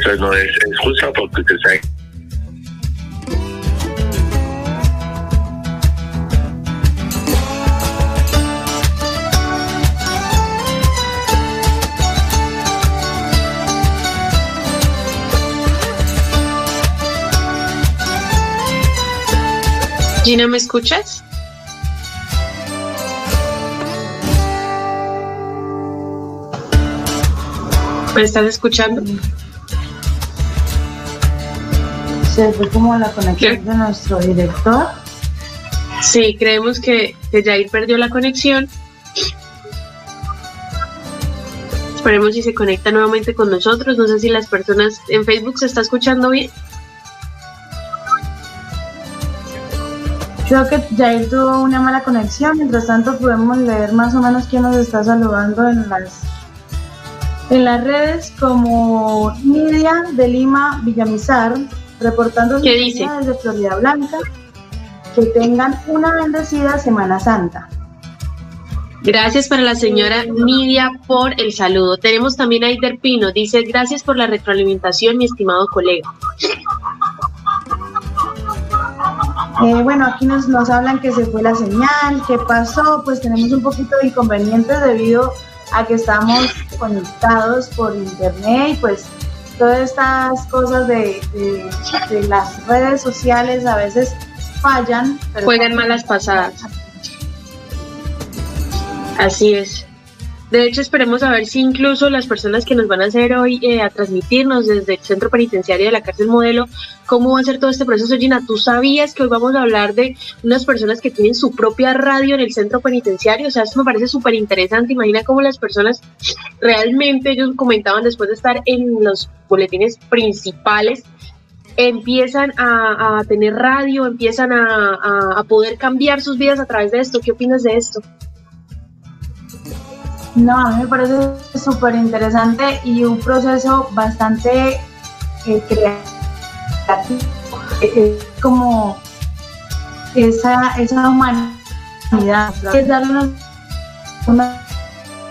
eso no es, justo porque usted sabe. Gina, ¿me escuchas? ¿Me estás escuchando? Se fue como la conexión de nuestro director. Sí, creemos que, que Jair perdió la conexión. Esperemos si se conecta nuevamente con nosotros. No sé si las personas en Facebook se está escuchando bien. Creo que Jair tuvo una mala conexión. Mientras tanto, podemos leer más o menos quién nos está saludando en las, en las redes, como Nidia de Lima Villamizar, reportando ¿Qué dice? desde Florida Blanca. Que tengan una bendecida Semana Santa. Gracias para la señora Nidia por el saludo. Tenemos también a Aider Pino. Dice, gracias por la retroalimentación, mi estimado colega. Eh, bueno, aquí nos, nos hablan que se fue la señal, qué pasó, pues tenemos un poquito de inconvenientes debido a que estamos conectados por internet y pues todas estas cosas de, de- de las redes sociales a veces fallan. pero- Juegan malas pasadas. Así es. De hecho, esperemos a ver si incluso las personas que nos van a hacer hoy eh, a transmitirnos desde el centro penitenciario de la cárcel modelo, cómo va a ser todo este proceso. Gina, ¿tú sabías que hoy vamos a hablar de unas personas que tienen su propia radio en el centro penitenciario? O sea, esto me parece súper interesante. Imagina cómo las personas realmente, ellos comentaban después de estar en los boletines principales, empiezan a, tener radio, empiezan a- a poder cambiar sus vidas a través de esto. ¿Qué opinas de esto? No, a mí me parece súper interesante y un proceso bastante eh, creativo. Eh, Es como esa, esa humanidad, es darle una, una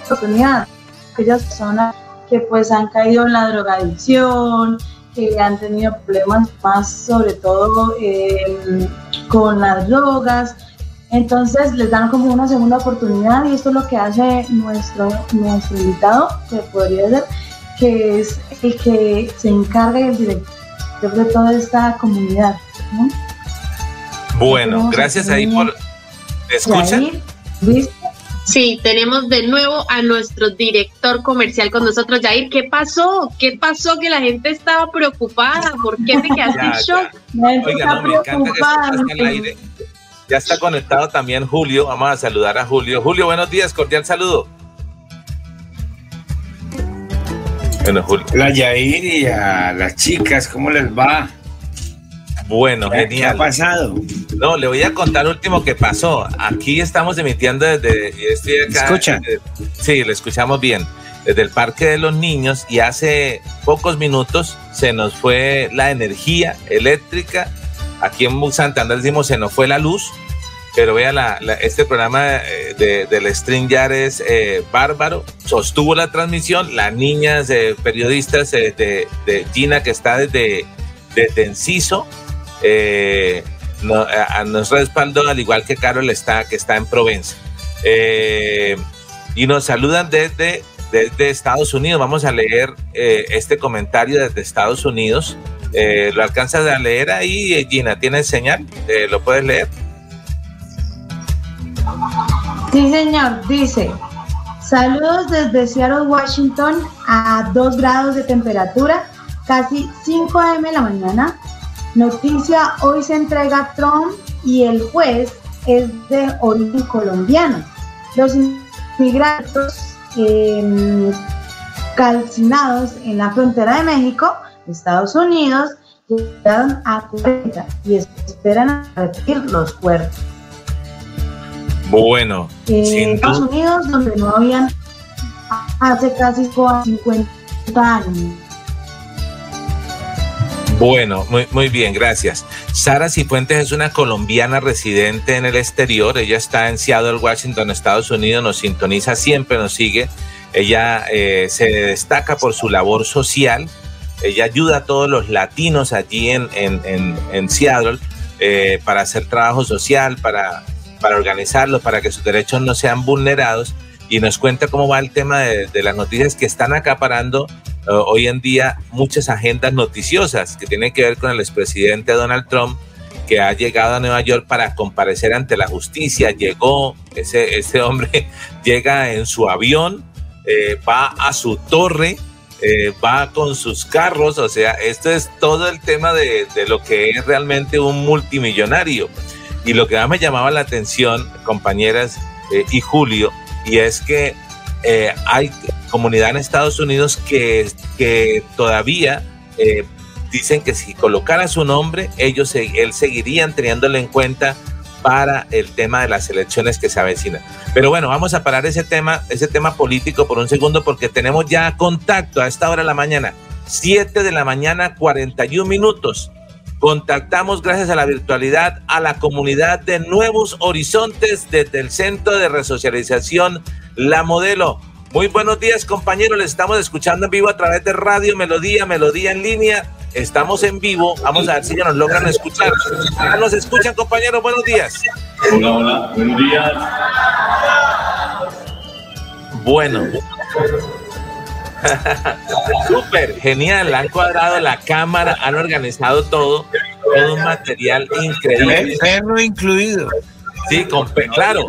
oportunidad a aquellas personas que pues han caído en la drogadicción, que han tenido problemas más sobre todo eh, con las drogas, entonces les dan como una segunda oportunidad y esto es lo que hace nuestro, nuestro invitado, que podría ser, que es el que se encarga y el director de toda esta comunidad. ¿no? Bueno, gracias ahí por... ¿Me escuchan? Sí, tenemos de nuevo a nuestro director comercial con nosotros. Jair, ¿qué pasó? ¿Qué pasó? Que la gente estaba preocupada. ¿Por qué te <laughs> quedaste en Ya, shock? La gente Oiga, está no, me encanta que aire. Ya está conectado también Julio. Vamos a saludar a Julio. Julio, buenos días, cordial saludo. Bueno, Julio. La Yair y a las chicas, ¿cómo les va? Bueno, ¿Qué ha genial. pasado? No, le voy a contar lo último que pasó. Aquí estamos emitiendo desde. Estoy acá. ¿Escucha? eh, sí, lo escuchamos bien. Desde el Parque de los Niños y hace pocos minutos se nos fue la energía eléctrica. Aquí en Santander decimos se nos fue la luz. Pero vea, este programa eh, de, del StreamYard es eh, bárbaro. Sostuvo la transmisión. Las niñas periodistas eh, de, de Gina, que está desde, desde Enciso, a- nos respaldó, al igual que Carol está, que está en Provenza. Y nos saludan desde, desde Estados Unidos. Vamos a leer este comentario desde Estados Unidos. Eh, ¿Lo alcanzas a leer ahí, Gina? ¿Tienes señal? Eh, ¿Lo puedes leer? Sí, señor, dice, saludos desde Seattle, Washington, a 2 grados de temperatura, casi 5 a.m. la mañana. Noticia, hoy se entrega Trump y el juez es de origen colombiano. Los inmigrantes eh, calcinados en la frontera de México, Estados Unidos, llegaron a 40 y esperan a repetir los cuerpos Bueno, en sin Estados. Unidos, donde no habían hace casi 50 años. Bueno, muy, muy bien, gracias. Sara Cifuentes es una colombiana residente en el exterior. Ella está en Seattle, Washington, Estados Unidos. Nos sintoniza siempre, nos sigue. Ella eh, se destaca por su labor social. Ella ayuda a todos los latinos allí en, en, en, en Seattle eh, para hacer trabajo social, para, para organizarlos, para que sus derechos no sean vulnerados. Y nos cuenta cómo va el tema de, de las noticias que están acaparando eh, hoy en día muchas agendas noticiosas que tienen que ver con el expresidente Donald Trump que ha llegado a Nueva York para comparecer ante la justicia. Llegó, ese, ese hombre <laughs> llega en su avión, eh, va a su torre, eh, va con sus carros, o sea, esto es todo el tema de, de lo que es realmente un multimillonario. Y lo que más me llamaba la atención, compañeras eh, y Julio, y es que eh, hay comunidad en Estados Unidos que, que todavía eh, dicen que si colocara su nombre, ellos él seguirían teniéndolo en cuenta para el tema de las elecciones que se avecinan. Pero bueno, vamos a parar ese tema, ese tema político por un segundo porque tenemos ya contacto a esta hora de la mañana, 7 de la mañana, 41 minutos. Contactamos gracias a la virtualidad a la comunidad de Nuevos Horizontes desde el Centro de Resocialización La Modelo. Muy buenos días compañeros, les estamos escuchando en vivo a través de Radio Melodía, Melodía en línea Estamos en vivo. Vamos a ver si ya nos logran escuchar. nos escuchan, compañeros. Buenos días. Hola, hola. Buenos días. Bueno. <laughs> Súper, genial. Han cuadrado la cámara, han organizado todo. Todo un material increíble. Perro incluido. Sí, claro,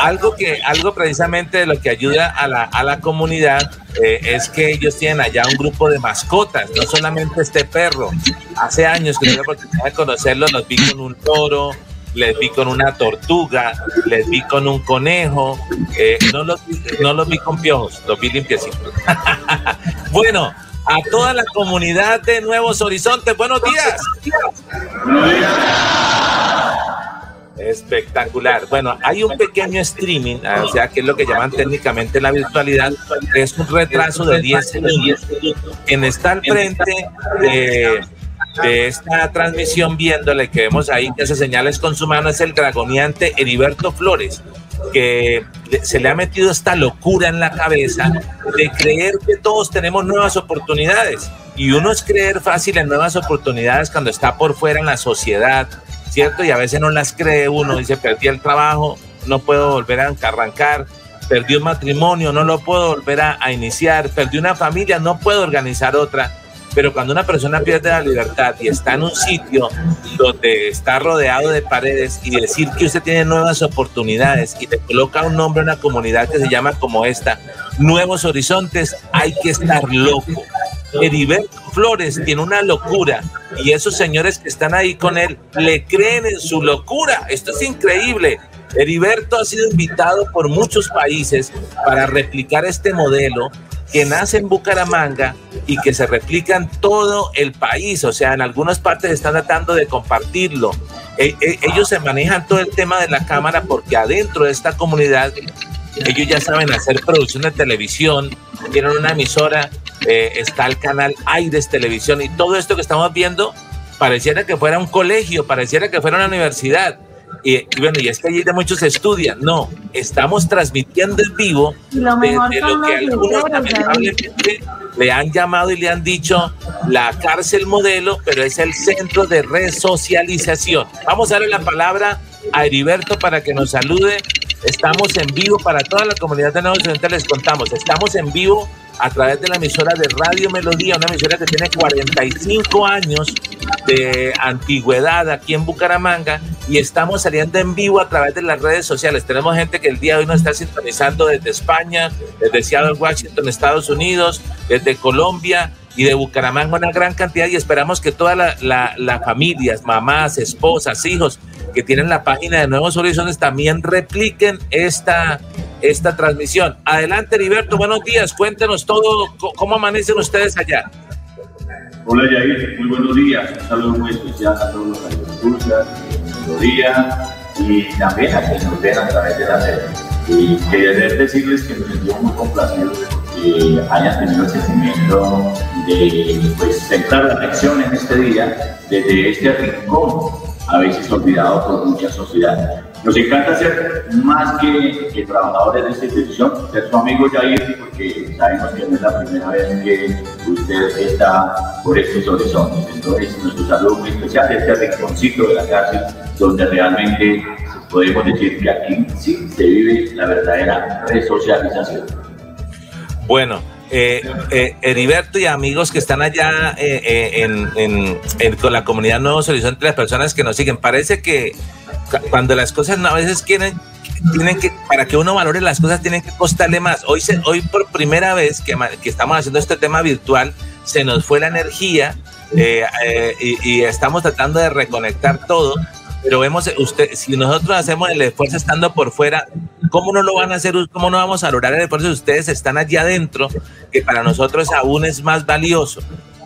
algo que, algo precisamente de lo que ayuda a la, a la comunidad eh, es que ellos tienen allá un grupo de mascotas, no solamente este perro. Hace años que tuve la oportunidad de conocerlos, los vi con un toro, les vi con una tortuga, les vi con un conejo, eh, no, los, no los vi con piojos, los vi limpiecitos. <laughs> bueno, a toda la comunidad de Nuevos Horizontes, buenos días. Buenos días. Espectacular. Bueno, hay un pequeño streaming, o sea, que es lo que llaman técnicamente la virtualidad, es un retraso de 10 segundos. En estar frente de, esta transmisión, viéndole que vemos ahí que hace señales con su mano, es el dragoniante Heriberto Flores, que se le ha metido esta locura en la cabeza de creer que todos tenemos nuevas oportunidades. Y uno es creer fácil en nuevas oportunidades cuando está por fuera en la sociedad, ¿cierto? Y a veces no las cree uno, dice, perdí el trabajo, no puedo volver a arrancar, perdí un matrimonio, no lo puedo volver a, iniciar, perdí una familia, no puedo organizar otra. Pero cuando una persona pierde la libertad y está en un sitio donde está rodeado de paredes y decir que usted tiene nuevas oportunidades y te coloca un nombre en una comunidad que se llama como esta, Nuevos Horizontes, hay que estar loco. Heriberto Flores tiene una locura y esos señores que están ahí con él le creen en su locura. Esto es increíble. Heriberto ha sido invitado por muchos países para replicar este modelo que nace en Bucaramanga y que se replica en todo el país. O sea, en algunas partes están tratando de compartirlo. E, e, ellos se manejan todo el tema de la cámara porque adentro de esta comunidad ellos ya saben hacer producción de televisión, tienen una emisora eh, está el canal Aires Televisión y todo esto que estamos viendo pareciera que fuera un colegio, pareciera que fuera una universidad. Y, bueno, y es que allí de muchos estudian. No, estamos transmitiendo en vivo lo de, lo que algunos lamentablemente le han llamado y le han dicho la cárcel modelo, pero es el centro de resocialización. Vamos a darle la palabra a Heriberto para que nos salude. Estamos en vivo para toda la comunidad de Nuevos Occidentales. Les contamos, estamos en vivo a través de la emisora de Radio Melodía, una emisora que tiene 45 años de antigüedad aquí en Bucaramanga y estamos saliendo en vivo a través de las redes sociales. Tenemos gente que el día de hoy nos está sintonizando desde España, desde Seattle, Washington, Estados Unidos, desde Colombia y de Bucaramanga una gran cantidad y esperamos que todas las la, familias, mamás, esposas, hijos que tienen la página de Nuevos Horizontes también repliquen esta esta transmisión. Adelante, Heriberto, buenos días. Cuéntenos todo, cómo amanecen ustedes allá. Hola, Yair, muy buenos días. Un saludo muy especial a todos los agricultores, buenos días y también a quienes nos ven a través de la red. Y quería decirles que me sentimos muy complacidos que hayan tenido el sentimiento de pues, centrar la atención en este día desde este rincón, a veces olvidado por mucha sociedad. Nos encanta ser más que, trabajadores de esta institución, ser su amigo Jair, porque sabemos que no es la primera vez que usted está por estos horizontes. Entonces, nuestro saludo muy especial es este rinconcito de la cárcel, donde realmente podemos decir que aquí sí se vive la verdadera resocialización. Bueno, eh, eh, Heriberto y amigos que están allá eh, en, con la comunidad Nuevos Horizontes, las personas que nos siguen, parece que cuando las cosas a veces quieren, tienen que, para que uno valore las cosas, tienen que costarle más. Hoy, se, hoy por primera vez que, estamos haciendo este tema virtual, se nos fue la energía y, y, estamos tratando de reconectar todo pero vemos, usted, si nosotros hacemos el esfuerzo estando por fuera, ¿cómo no lo van a hacer? ¿Cómo no vamos a lograr el esfuerzo si ustedes están allá adentro, que para nosotros aún es más valioso?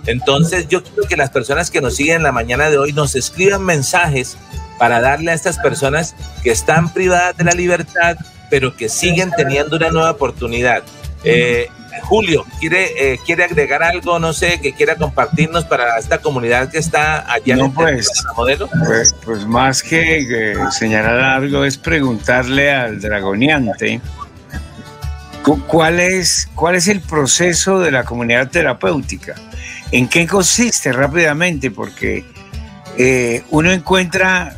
Entonces, yo quiero que las personas que nos siguen en la mañana de hoy nos escriban mensajes para darle a estas personas que están privadas de la libertad, pero que siguen teniendo una nueva oportunidad. Eh, Julio, ¿quiere, eh, ¿quiere agregar algo, no sé, que quiera compartirnos para esta comunidad que está allá no, pues, modelo? Pues, pues, más que señalar algo es preguntarle al dragoniante cuál es, cuál es el proceso de la comunidad terapéutica, en qué consiste rápidamente, porque eh, uno encuentra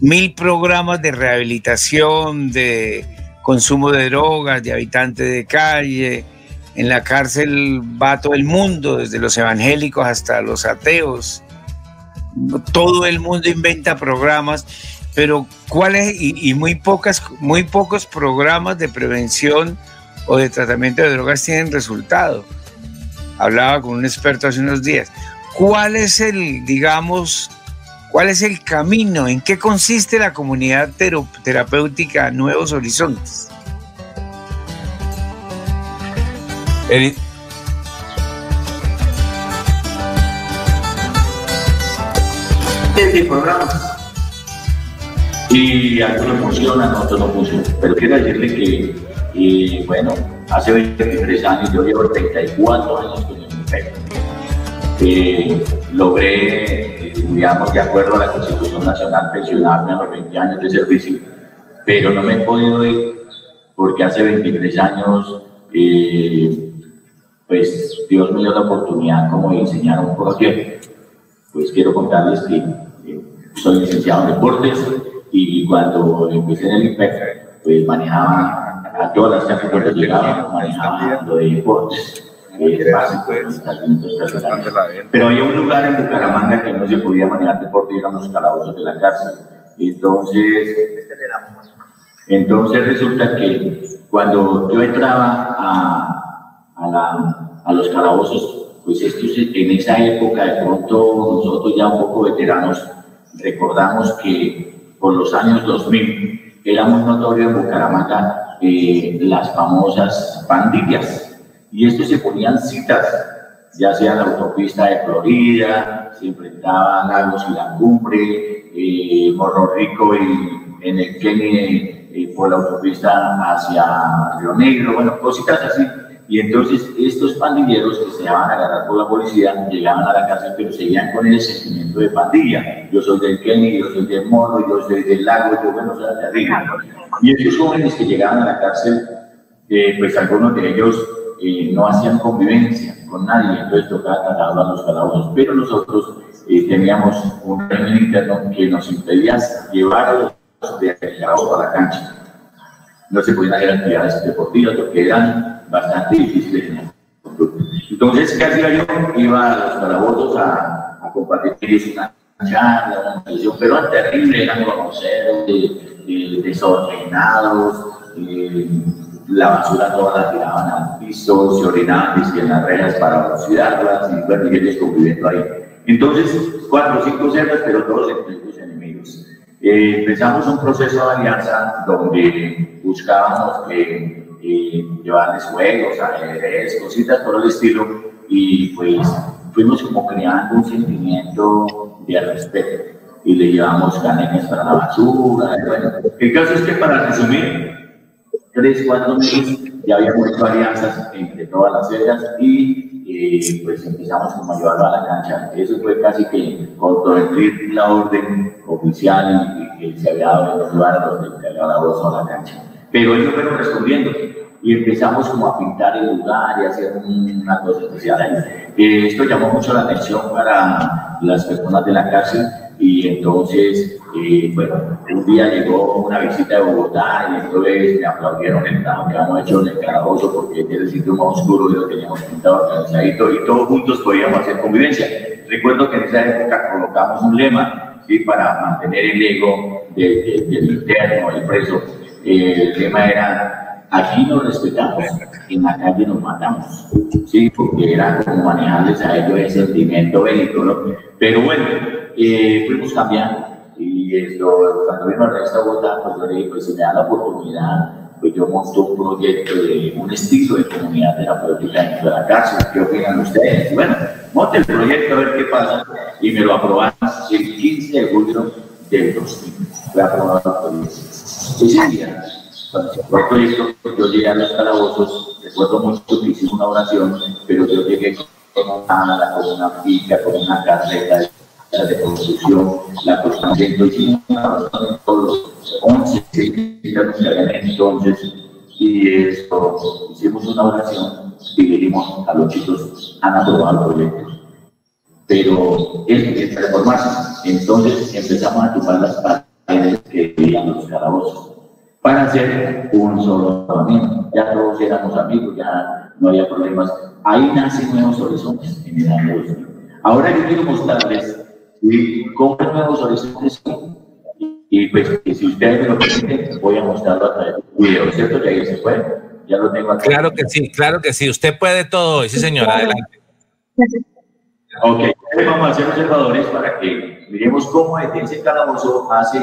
mil programas de rehabilitación, de consumo de drogas, de habitantes de calle, en la cárcel va todo el mundo, desde los evangélicos hasta los ateos. Todo el mundo inventa programas, pero ¿cuáles? Y, y, muy, pocas, muy pocos programas de prevención o de tratamiento de drogas tienen resultado. Hablaba con un experto hace unos días. ¿Cuál es el, digamos, cuál es el camino? ¿En qué consiste la comunidad terapéutica Nuevos Horizontes? Edith. Este programa. Y algunos funcionan, otros no funcionan. Pero quiero decirle que, y, bueno, hace 23 años, yo llevo 34 años con el INPEC. Eh, logré, eh, digamos, de acuerdo a la Constitución Nacional, pensionarme a los 20 años de servicio, pero no me he podido ir porque hace 23 años eh, pues Dios me dio la oportunidad como de diseñar un proyecto. Pues quiero contarles que soy licenciado en deportes y cuando empecé en el IPEC, pues manejaba a todas las llegaba, manejaba lo de deportes. Pero había un lugar en Bucaramanga que no se podía manejar deporte eran los calabozos de la cárcel. Entonces, entonces resulta que cuando yo entraba a, a, los calabozos, pues estos, en esa época de pronto nosotros ya un poco veteranos recordamos que por los años 2000 era muy notorio en Bucaramanga eh, las famosas pandillas y estos se ponían citas ya sea en la autopista de Florida, se enfrentaban Lagos y la Cumbre, eh, Morro Rico y en el Kennedy eh, por la autopista hacia Río Negro, bueno, cositas así y entonces estos pandilleros que se iban a agarrar por la policía llegaban a la cárcel, pero seguían con el sentimiento de pandilla. Yo soy del Kenny, yo soy del Morro, yo soy del Lago, yo bueno, soy de arriba. Y estos jóvenes que llegaban a la cárcel, eh, pues algunos de ellos eh, no hacían convivencia con nadie, entonces tocaba a los calabozos. Pero nosotros eh, teníamos un régimen interno que nos impedía llevar a los de a la cancha. No se podían hacer actividades deportivas porque eran bastante difícil Entonces, ¿qué hacía yo? Iba a los calabozos a, a compartir una charla, una pero era terrible, eran groseros, desordenados, eh, la basura toda la tiraban al piso, se orinaban en las rejas para vaciarlas y bueno, y ellos conviviendo ahí. Entonces, cuatro o cinco celdas, pero todos entre sus enemigos. Eh, empezamos un proceso de alianza donde buscábamos que eh, llevarles juegos, ajedrez, cositas por el estilo, y pues fuimos como creando un sentimiento de respeto y le llevamos canetas para la basura. Bueno, el caso es que para resumir, tres, cuatro meses ya habíamos hecho alianzas entre todas las celdas y eh, pues empezamos como a llevarlo a la cancha. Eso fue casi que controvertir la orden oficial que se había dado en los lugares donde había dado a la cancha. Pero ellos fueron respondiendo y empezamos como a pintar el lugar y hacer una cosa especial eh, esto llamó mucho la atención para las personas de la cárcel y entonces, eh, bueno, un día llegó una visita de Bogotá y entonces me aplaudieron el trabajo que habíamos hecho en el calabozo porque es el sitio más oscuro y lo teníamos pintado organizadito y todos juntos podíamos hacer convivencia. Recuerdo que en esa época colocamos un lema ¿sí? para mantener el ego del interno, el preso. Eh, el lema era Aquí nos respetamos, en la calle nos matamos, ¿sí? Porque era como manejarles a ellos ese sentimiento bélico, ¿no? Pero bueno, eh, fuimos cambiando Y esto, cuando vino a esta Bogotá, pues yo le dije, pues si me da la oportunidad, pues yo monto un proyecto de un estilo de comunidad terapéutica dentro de la cárcel. ¿Qué opinan ustedes? Bueno, monte el proyecto a ver qué pasa. Y me lo aprobaron el 15 de julio del 2000. Fue aprobado por Ese día, cuando se el proyecto, yo llegué a los calabozos, recuerdo mucho que hicimos una oración, pero yo llegué con una, con una pica, con una carreta de de construcción, la hicimos todos los 11 que entonces, y esto, hicimos una oración y le dimos a los chicos, han aprobado el proyecto. Pero es que reformarse. Entonces empezamos a tomar las paredes que veían los calabozos para hacer un solo camino. Ya todos éramos amigos, ya no había problemas. Ahí nacen nuevos horizontes en el año 2000. Ahora yo quiero mostrarles y con nuevos horizontes. Y pues, si ustedes me lo permiten, voy a mostrarlo a través de un video, ¿cierto? Ya se puede. Ya lo tengo aquí. Claro que sí, claro que sí. Usted puede todo sí, señora. Adelante. Ok, vamos a ser observadores para que miremos cómo desde ese calabozo hace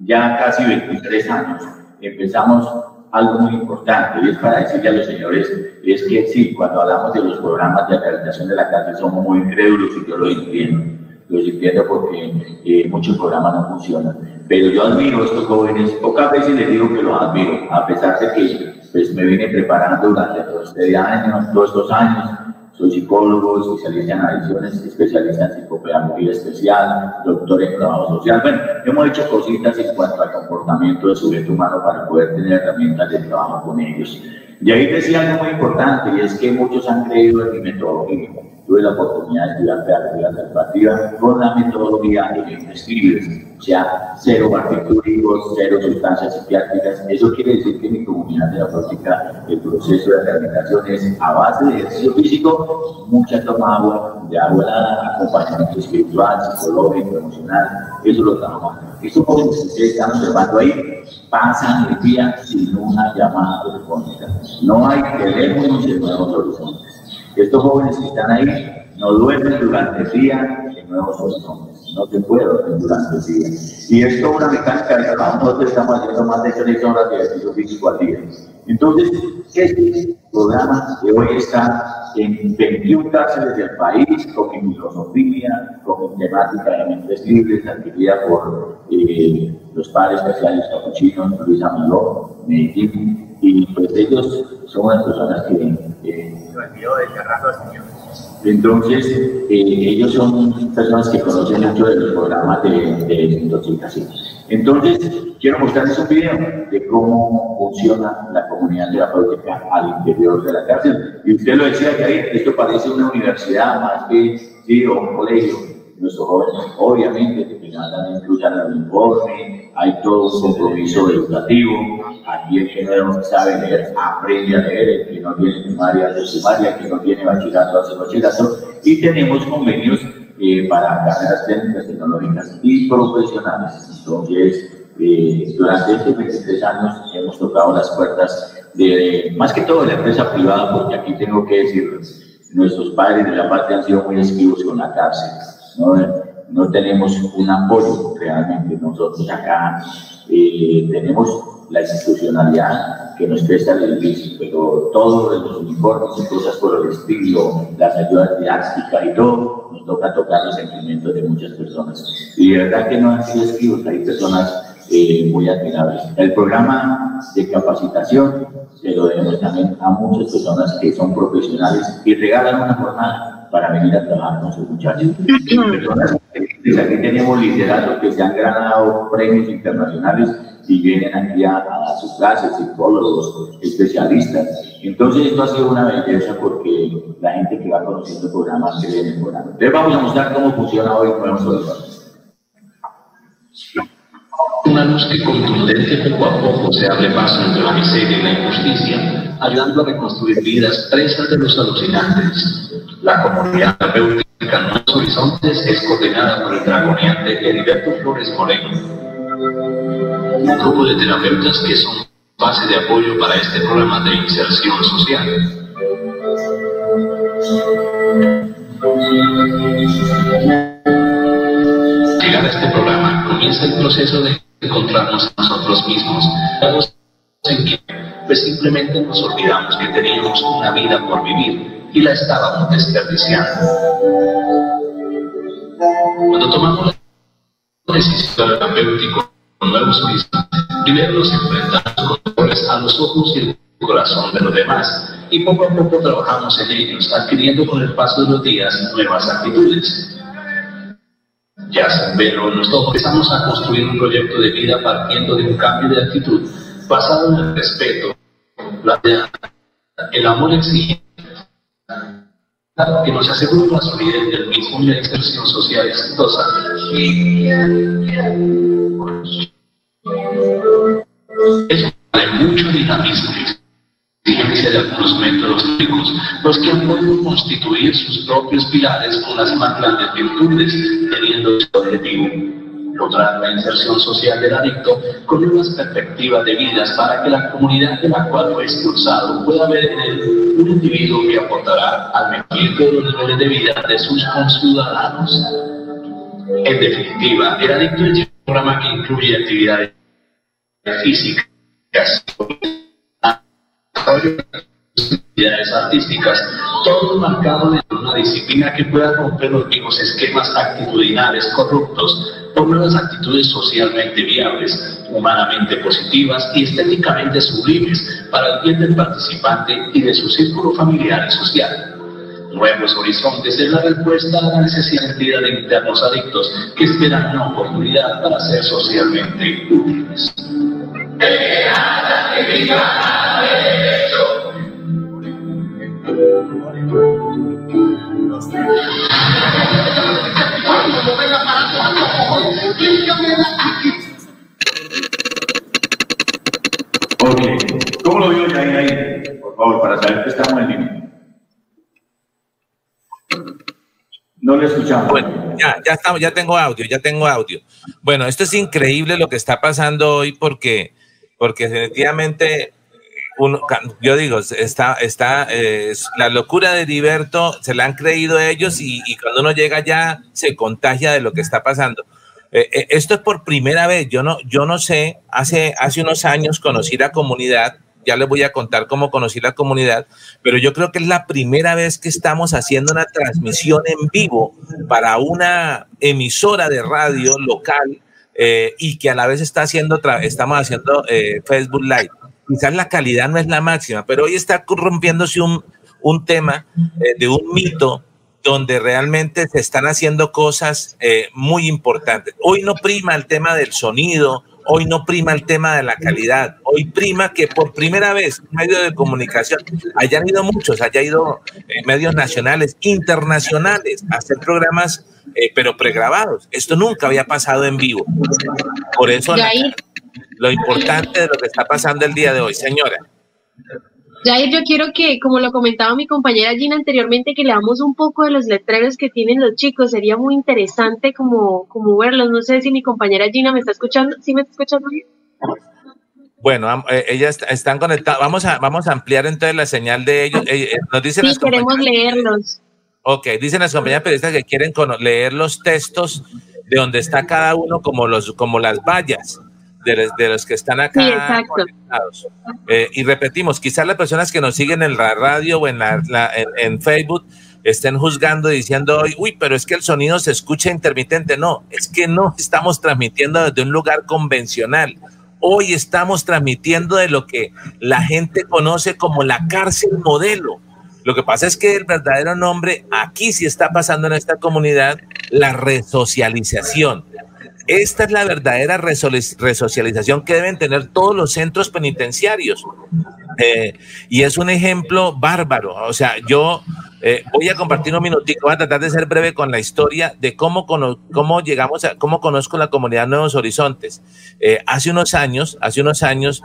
ya casi 23 años empezamos algo muy importante y es para decirle a los señores, es que sí, cuando hablamos de los programas de acreditación de la cárcel somos muy incrédulos y yo lo entiendo los entiendo porque eh, muchos programas no funcionan. Pero yo admiro a estos jóvenes, pocas veces les digo que los admiro, a pesar de que pues, me vine preparando durante todos estos años, todos estos años. Soy psicólogo, especialista en adicciones, especialista en psicopedagogía especial, doctor en trabajo social. Bueno, hemos hecho cositas en cuanto al comportamiento del sujeto humano para poder tener herramientas de trabajo con ellos. Y ahí decía algo muy importante, y es que muchos han creído en mi metodología tuve la oportunidad de estudiar pedagogía alternativa con la metodología de escribes, o sea, cero barbitúricos, cero sustancias psiquiátricas. Eso quiere decir que mi comunidad terapéutica, el proceso de rehabilitación es a base de ejercicio físico, mucha toma agua, de agua helada, acompañamiento espiritual, psicológico, emocional, eso lo trabajamos. Jóvenes que ustedes están observando ahí pasan el día sin una llamada telefónica. No hay teléfonos en nuevos horizontes. Estos jóvenes que están ahí no duermen durante el día nuevos horizontes. No puede dormir durante el día. Y esto es una mecánica de trabajo. Nosotros estamos haciendo más de 3 horas de ejercicio físico al día. Entonces, este programa de hoy está en 21 cárceles del país, con mi filosofía, con mi temática de mentes libres, adquirida por eh, los padres especiales capuchinos, Luis Amaló, Medellín, y pues ellos son unas personas que... Eh, entonces, eh, ellos son personas que conocen mucho de los programas de, de. Entonces, quiero mostrarles un video de cómo funciona la comunidad terapéutica al interior de la cárcel. Y usted lo decía ahí, esto parece una universidad más que sí, o un colegio nuestros jóvenes, obviamente, que también incluyan el informe, hay todo un compromiso educativo. Aquí el que no sabe leer, aprende a leer, el que no tiene primaria, hace primaria, el que no tiene bachillerato, hace bachillerato. Y tenemos convenios eh, para carreras técnicas, tecnológicas y profesionales. Entonces, eh, durante estos 23 años hemos tocado las puertas de, más que todo de la empresa privada, porque aquí tengo que decir, nuestros padres de la parte han sido muy esquivos con la cárcel no tenemos un apoyo realmente. Nosotros acá eh, tenemos la institucionalidad que nos presta el servicio, pero todos los uniformes y cosas por el estilo, las ayudas didácticas y todo, nos toca tocar los sentimientos de muchas personas. Y de verdad que no han sido escritos, hay personas eh, muy admirables. El programa de capacitación se lo debemos también a muchas personas que son profesionales y regalan una jornada para venir a trabajar con sus muchachos. <clears throat> Personas que aquí tenemos literatos que se han ganado premios internacionales y vienen aquí a, sus clases, psicólogos, especialistas. Entonces esto ha sido una belleza porque la gente que va conociendo el programa se viene mejorando. Entonces vamos a mostrar cómo funciona hoy Nuevos Horizontes. Una luz que contundente poco a poco se abre paso entre la miseria y la injusticia, ayudando a reconstruir vidas presas de los alucinantes la comunidad terapéutica Nuevos Horizontes es coordinada por el dragoniante Heriberto Flores Moreno, un grupo de terapeutas que son base de apoyo para este programa de inserción social. Llegar a este programa es el proceso de encontrarnos a nosotros mismos. Pues simplemente nos olvidamos que teníamos una vida por vivir y la estábamos desperdiciando. Cuando tomamos la decisión terapéutica con nuevos horizontes, primero nos enfrentamos a los ojos y el corazón de los demás y poco a poco trabajamos en ellos, adquiriendo con el paso de los días nuevas actitudes. Ya sin verlo nos empezamos a construir un proyecto de vida partiendo de un cambio de actitud basado en el respeto, la, el amor exigente, que nos asegure la solidez del mismo y la expresión social exitosa. Es de mucho dinamismo de algunos métodos técnicos, los que han podido constituir sus propios pilares con las más grandes virtudes, teniendo este objetivo lograr la inserción social del adicto con nuevas perspectivas de vidas para que la comunidad de la cual fue expulsado pueda ver en él un individuo que aportará al mejoramiento de los niveles de vida de sus conciudadanos. En definitiva, el adicto es un programa que incluye actividades físicas, actividades artísticas, todo marcado en una disciplina que pueda romper los mismos esquemas actitudinales corruptos por nuevas actitudes socialmente viables, humanamente positivas y estéticamente sublimes para el bien del participante y de su círculo familiar y social. Nuevos Horizontes es la respuesta a la necesidad de internos adictos que esperan una oportunidad para ser socialmente útiles. Ok, ¿cómo lo vio ya ahí? Por favor, para saber que estamos en línea. No le escuchamos. Bueno, ya, ya estamos, ya tengo audio, ya tengo audio. Bueno, esto es increíble lo que está pasando hoy porque, porque definitivamente uno, yo digo, está, está, eh, la locura de Heriberto se la han creído ellos y, cuando uno llega ya se contagia de lo que está pasando. Eh, eh, esto es por primera vez, yo no, yo no sé, hace, hace unos años conocí la comunidad, ya les voy a contar cómo conocí la comunidad, pero yo creo que es la primera vez que estamos haciendo una transmisión en vivo para una emisora de radio local eh, y que a la vez está haciendo, estamos haciendo eh, Facebook Live quizás la calidad no es la máxima, pero hoy está rompiéndose un, un tema eh, de un mito donde realmente se están haciendo cosas muy importantes. Hoy no prima el tema del sonido, hoy no prima el tema de la calidad, hoy prima que por primera vez medio de comunicación, hayan ido muchos, haya ido eh, medios nacionales, internacionales, a hacer programas, eh, pero pregrabados. Esto nunca había pasado en vivo. Por eso la, lo importante de lo que está pasando el día de hoy, señora. Jair, yo quiero que, como lo comentaba mi compañera Gina anteriormente, que leamos un poco de los letreros que tienen los chicos. Sería muy interesante como, como verlos. No sé si mi compañera Gina me está escuchando. ¿Sí me está escuchando bien? Bueno, eh, ellas están conectadas. Vamos a, vamos a ampliar entonces la señal de ellos. Eh, nos dicen sí, queremos leerlos. Ok, dicen las compañeras periodistas que quieren leer los textos de donde está cada uno como, los, como las vallas de los, que están acá conectados. Eh, y repetimos, quizás las personas que nos siguen en la radio o en, la, en, Facebook estén juzgando diciendo hoy, uy, pero es que el sonido se escucha intermitente. No, es que no estamos transmitiendo desde un lugar convencional. Hoy estamos transmitiendo de lo que la gente conoce como la cárcel modelo. Lo que pasa es que el verdadero nombre aquí sí está pasando en esta comunidad, la resocialización. Esta es la verdadera resocialización que deben tener todos los centros penitenciarios. Eh, y es un ejemplo bárbaro. O sea, yo eh, voy a compartir un minutico, voy a tratar de ser breve con la historia de cómo, cómo llegamos a, cómo conozco la comunidad Nuevos Horizontes. Eh, hace unos años, hace unos años,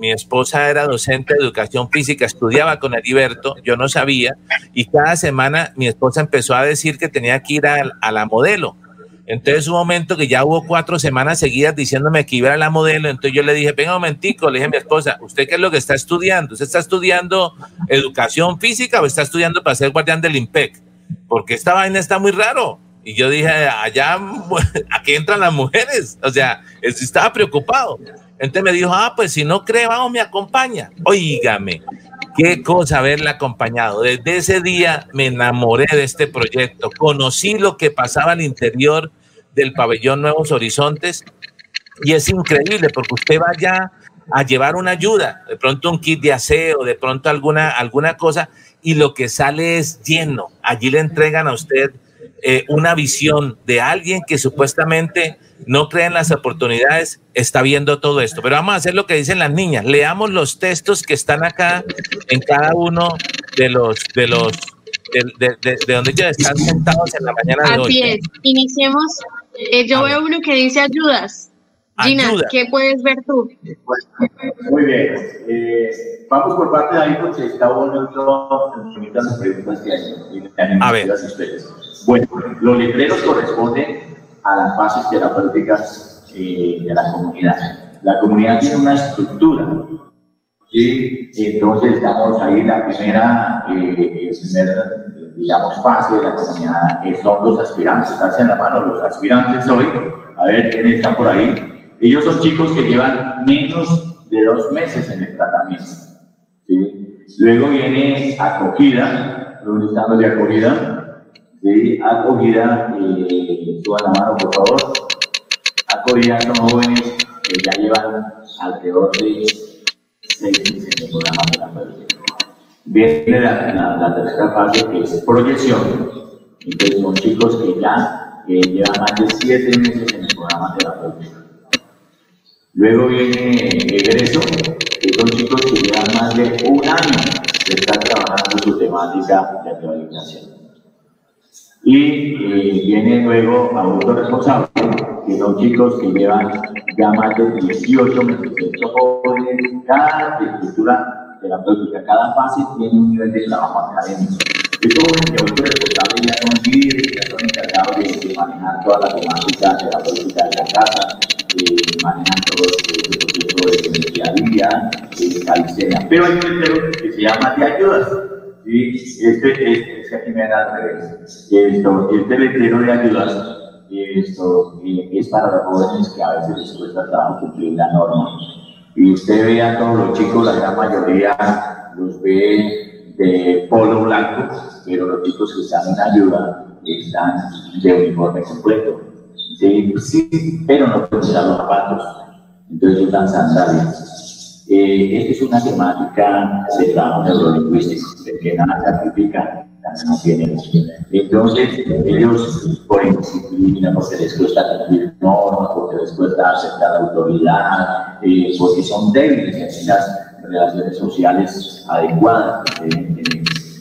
mi esposa era docente de educación física, estudiaba con Heriberto, yo no sabía, y cada semana mi esposa empezó a decir que tenía que ir a la modelo entonces, un momento que ya hubo cuatro semanas seguidas diciéndome que iba a la modelo, entonces yo le dije, venga un momentico, le dije a mi esposa, ¿usted qué es lo que está estudiando? ¿Usted está estudiando educación física o está estudiando para ser guardián del IMPEC? Porque esta vaina está muy raro. Y yo dije, allá, <laughs> aquí entran las mujeres. O sea, estaba preocupado. Entonces me dijo, ah, pues si no cree, vamos, me acompaña. Oígame, qué cosa haberla acompañado. Desde ese día me enamoré de este proyecto. Conocí lo que pasaba al interior del pabellón Nuevos Horizontes y es increíble porque usted vaya a llevar una ayuda, de pronto un kit de aseo, de pronto alguna, alguna cosa, y lo que sale es lleno. Allí le entregan a usted eh, una visión de alguien que supuestamente no cree en las oportunidades, está viendo todo esto. Pero vamos a hacer lo que dicen las niñas. Leamos los textos que están acá en cada uno de los, de los, de, de, donde ellos están sentados en la mañana de hoy. Así es. Iniciemos. Eh, yo veo uno que dice ayudas. Gina, ¿qué puedes ver tú? Muy bien. Eh, vamos por parte de ahí porque está bueno las preguntas que hay. A ver. Bueno, los letreros corresponden a las bases terapéuticas eh, de la comunidad. La comunidad tiene una estructura. Y entonces estamos ahí, la primera, eh, digamos, fase de la comunidad son los aspirantes. Están en la mano los aspirantes hoy. A ver quiénes están por ahí. Ellos son chicos que llevan menos de dos meses en el tratamiento. ¿Sí? Luego viene acogida, ¿dónde están los de acogida? ¿Sí? Acogida, eh, suban la mano por favor. Acogida son jóvenes que ya llevan alrededor de seis meses en el programa de la Viene la, la, tercera fase que es proyección. Entonces son chicos que ya eh, llevan más de siete meses en el programa terapéutico. Luego viene egreso, son chicos que llevan más de un año de estar trabajando su temática de rehabilitación. Y eh, viene luego adulto responsable, que son chicos que llevan ya más de 18 meses. Estos jóvenes, cada estructura terapéutica, cada fase tiene un nivel de trabajo académico. Estos jóvenes de adulto responsable ya son líderes, ya son encargados de, manejar toda la temática terapéutica de la casa, manejan todo el proceso de día a día, de calistenia. Pero hay un entero que se llama de ayudas. ¿sí? Este, este, es aquí me al revés. Esto, este letrero de ayudas esto, eh, es para los jóvenes que a veces les cuesta trabajo cumplir la norma. Y usted ve a todos los chicos, la gran mayoría los ve de polo blanco, pero los chicos que están en ayuda están de uniforme completo. Sí, sí, pero no pueden usar los zapatos. Entonces usan sandalias. Eh, esta es una temática de trabajo neurolingüístico, de que nada sacrifica, no tienen. Entonces, ellos por indisciplina, porque les cuesta cumplir normas, porque les cuesta aceptar la autoridad, eh, porque son débiles en las relaciones sociales adecuadas.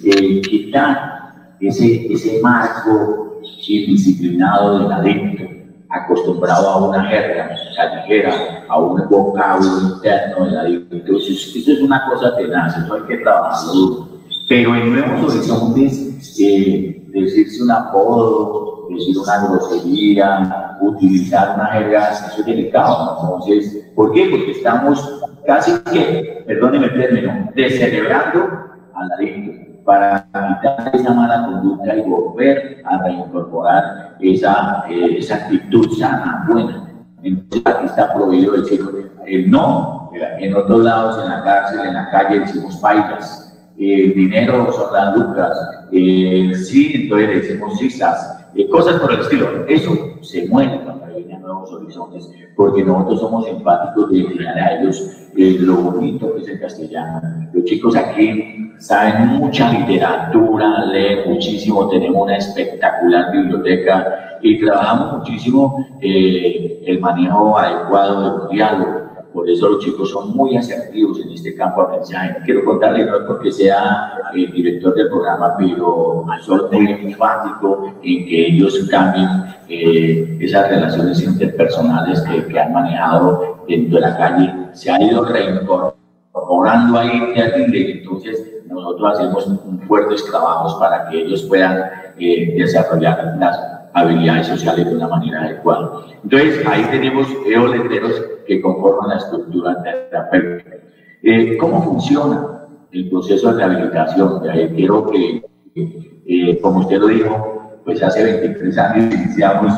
Quitar ese, ese marco indisciplinado del adicto acostumbrado a una jerga callejera, a un vocablo interno de la Entonces, eso es una cosa tenaz, eso hay que trabajarlo Pero en nuevos horizontes, eh, decirse un apodo, decir una grosería, utilizar una jerga, eso es delicado. Entonces, ¿por qué? Porque estamos casi que, perdónenme el término, descelebrando al adicto para evitar esa mala conducta y volver a reincorporar esa, eh, esa actitud sana, buena. Entonces aquí está prohibido decir el no, en otros lados, en la cárcel, en la calle decimos pailas, el dinero son las lucas, eh, sí, entonces decimos cisas, eh, cosas por el estilo. Eso se muere cuando hay nuevos horizontes, porque nosotros somos empáticos de enseñar a ellos lo bonito que es el castellano. Los chicos aquí saben mucha literatura, leen muchísimo, tenemos una espectacular biblioteca y trabajamos muchísimo eh, el manejo adecuado del diálogo. Por eso los chicos son muy asertivos en este campo de aprendizaje. Quiero contarles, no es porque sea el director del programa, pero soy muy enfático en que ellos cambien eh, esas relaciones interpersonales que, han manejado dentro de la calle. Se ha ido reincorporando ahí entonces nosotros hacemos fuertes trabajos para que ellos puedan eh, desarrollar las habilidades sociales de una manera adecuada. Entonces, ahí tenemos esos letreros que conforman la estructura terapéutica. Eh, ¿Cómo funciona el proceso de rehabilitación? quiero que, eh, como usted lo dijo, pues hace 23 años iniciamos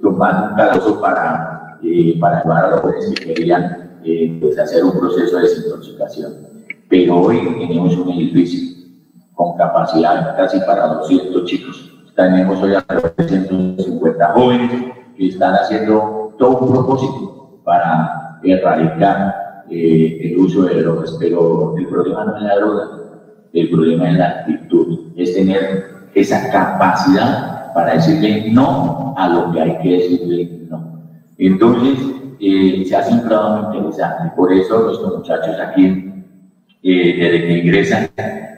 tomando un calabozo para, eh, para ayudar a los jóvenes que querían eh, pues hacer un proceso de desintoxicación. Pero hoy tenemos un edificio con capacidad casi para 200 chicos. Tenemos hoy a 350 jóvenes que están haciendo todo un propósito para erradicar eh, el uso de drogas. Pero el problema no es la droga, el problema es la actitud, es tener esa capacidad para decirle no a lo que hay que decirle no. Entonces, eh, se hace un trabajo interesante. Por eso nuestros muchachos aquí, eh, desde que ingresan,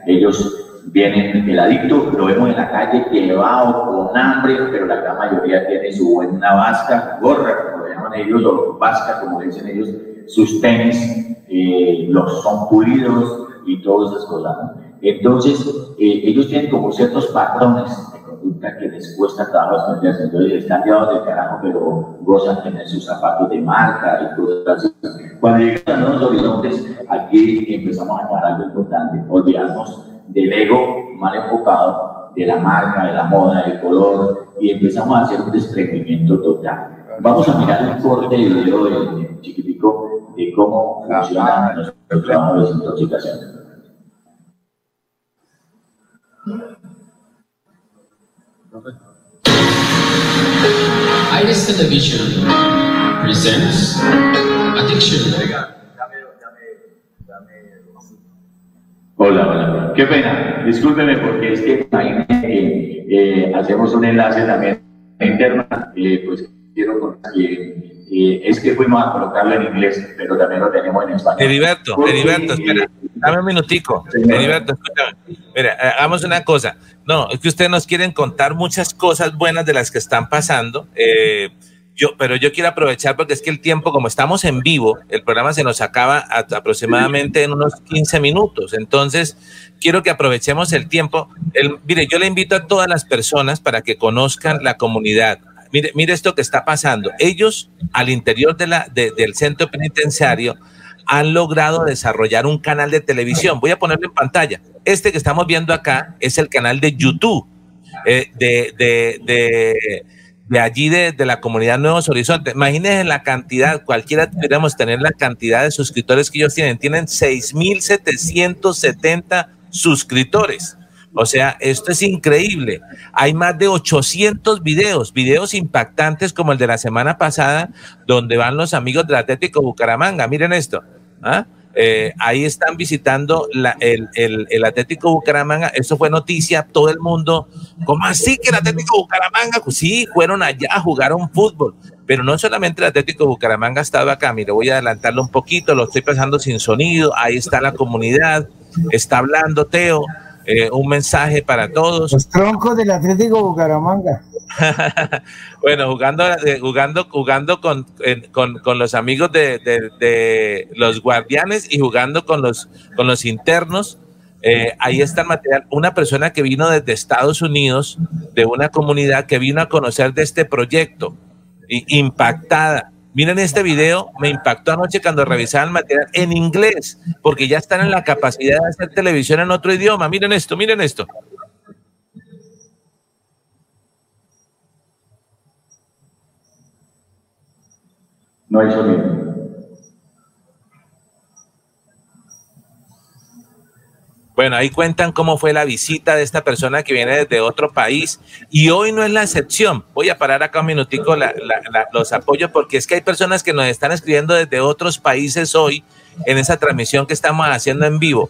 ellos vienen, el adicto lo vemos en la calle llevado con hambre, pero la gran mayoría tiene su buena vasca, gorra, como le llaman ellos, o vasca, como dicen ellos, sus tenis, eh, los son pulidos y todas esas cosas. Entonces, eh, ellos tienen como ciertos patrones de conducta que les cuesta trabajo esconderse. Entonces, están llevados de carajo, pero gozan tener sus zapatos de marca y cosas así. Cuando llegan a los horizontes, aquí empezamos a tomar algo importante. Olvidamos del ego mal enfocado, de la marca, de la moda, del color, y empezamos a hacer un desprendimiento total. Vamos a mirar un corte de video de, chiquitico de cómo funciona nuestro trabajo de desintoxicación. Iris Television presents Addiction. Hola, hola. Qué pena. Discúlpeme porque es que que eh, hacemos un enlace también interno. Eh, pues quiero que eh, es que fuimos a colocarlo en inglés, pero también lo tenemos en español. Heriberto, Heriberto, espera, dame un minutico. Heriberto, escúchame. Mira, hagamos una cosa. No, es que ustedes nos quieren contar muchas cosas buenas de las que están pasando. Eh, yo, pero yo quiero aprovechar porque es que el tiempo, como estamos en vivo, el programa se nos acaba aproximadamente en unos 15 minutos. Entonces, quiero que aprovechemos el tiempo. El, mire, yo le invito a todas las personas para que conozcan la comunidad. Mire, mire esto que está pasando. Ellos, al interior de la, del centro penitenciario, han logrado desarrollar un canal de televisión. Voy a ponerlo en pantalla. Este que estamos viendo acá es el canal de YouTube eh, de, de, de, de, allí, de, de, la comunidad Nuevos Horizontes. Imagínense la cantidad, cualquiera deberíamos tener la cantidad de suscriptores que ellos tienen. Tienen 6.770 suscriptores. O sea, esto es increíble. Hay más de 800 videos, videos impactantes como el de la semana pasada, donde van los amigos del Atlético Bucaramanga. Miren esto. ¿ah? Ahí están visitando el, el, Atlético Bucaramanga. Eso fue noticia, todo el mundo. ¿Cómo así que el Atlético Bucaramanga? Pues sí, fueron allá, jugaron fútbol. Pero no solamente el Atlético Bucaramanga ha estado acá. Mire, voy a adelantarlo un poquito, lo estoy pasando sin sonido. Ahí está la comunidad, está hablando Teo. Eh, un mensaje para todos. Los troncos del Atlético Bucaramanga. <laughs> bueno, jugando, eh, jugando, jugando con, con, con los amigos de, de, los guardianes y jugando con los, con los internos. Eh, ahí está el material. Una persona que vino desde Estados Unidos, de una comunidad que vino a conocer de este proyecto, impactada. Miren este video, me impactó anoche cuando revisaba el material en inglés, porque ya están en la capacidad de hacer televisión en otro idioma. Miren esto, miren esto. No hay sonido. Bueno, ahí cuentan cómo fue la visita de esta persona que viene desde otro país y hoy no es la excepción. Voy a parar acá un minutico los apoyos porque es que hay personas que nos están escribiendo desde otros países hoy en esa transmisión que estamos haciendo en vivo.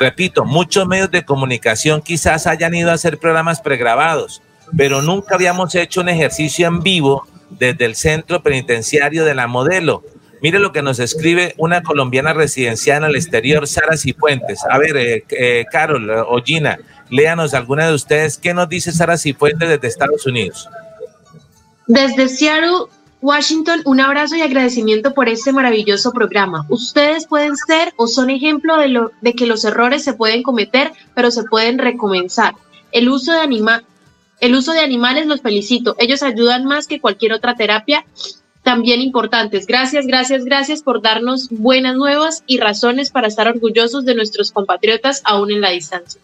Repito, muchos medios de comunicación quizás hayan ido a hacer programas pregrabados, pero nunca habíamos hecho un ejercicio en vivo desde el centro penitenciario de la modelo. Mire lo que nos escribe una colombiana residenciada en el exterior, Sara Cifuentes. A ver, eh, eh, Carol o Gina, léanos alguna de ustedes. ¿Qué nos dice Sara Cifuentes desde Estados Unidos? Desde Seattle, Washington, un abrazo y agradecimiento por este maravilloso programa. Ustedes pueden ser o son ejemplo de, lo, de que los errores se pueden cometer, pero se pueden recomenzar. El uso de anima, el uso de animales los felicito. Ellos ayudan más que cualquier otra terapia también importantes. Gracias, gracias, gracias por darnos buenas nuevas y razones para estar orgullosos de nuestros compatriotas aún en la distancia.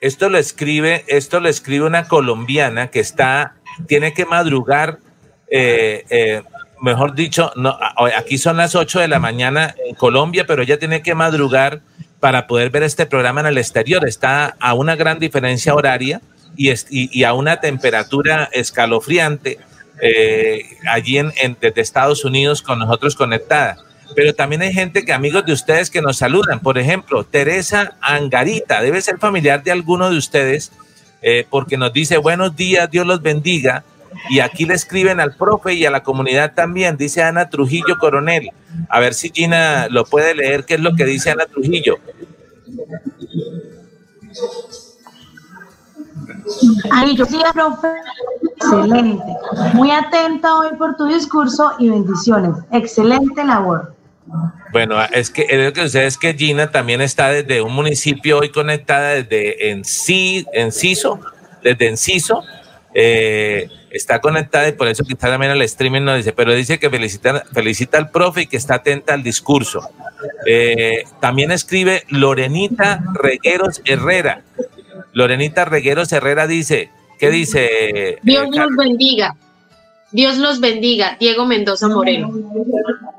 esto lo escribe, esto lo escribe una colombiana que está, tiene que madrugar, eh, eh, mejor dicho, no, aquí son las 8 de la mañana en Colombia, pero ella tiene que madrugar para poder ver este programa en el exterior. Está a una gran diferencia horaria y, y, a una temperatura escalofriante eh, allí en, desde Estados Unidos con nosotros conectada. Pero también hay gente que amigos de ustedes que nos saludan. Por ejemplo, Teresa Angarita, debe ser familiar de alguno de ustedes eh, porque nos dice buenos días, Dios los bendiga. Y aquí le escriben al profe y a la comunidad también, dice Ana Trujillo Coronel. A ver si Gina lo puede leer, qué es lo que dice Ana Trujillo. Ay, yo sí, profe. Excelente. Muy atenta hoy por tu discurso y bendiciones. Excelente labor. Bueno, es que lo que sucede es que Gina también está desde un municipio hoy conectada desde Enciso, desde Enciso, eh, está conectada y por eso que está también al streaming nos dice, pero dice que felicita, felicita al profe y que está atenta al discurso. Eh, también escribe Lorenita Regueros Herrera. Lorenita Regueros Herrera dice, ¿qué dice? Dios los bendiga. Dios los bendiga. Diego Mendoza Moreno.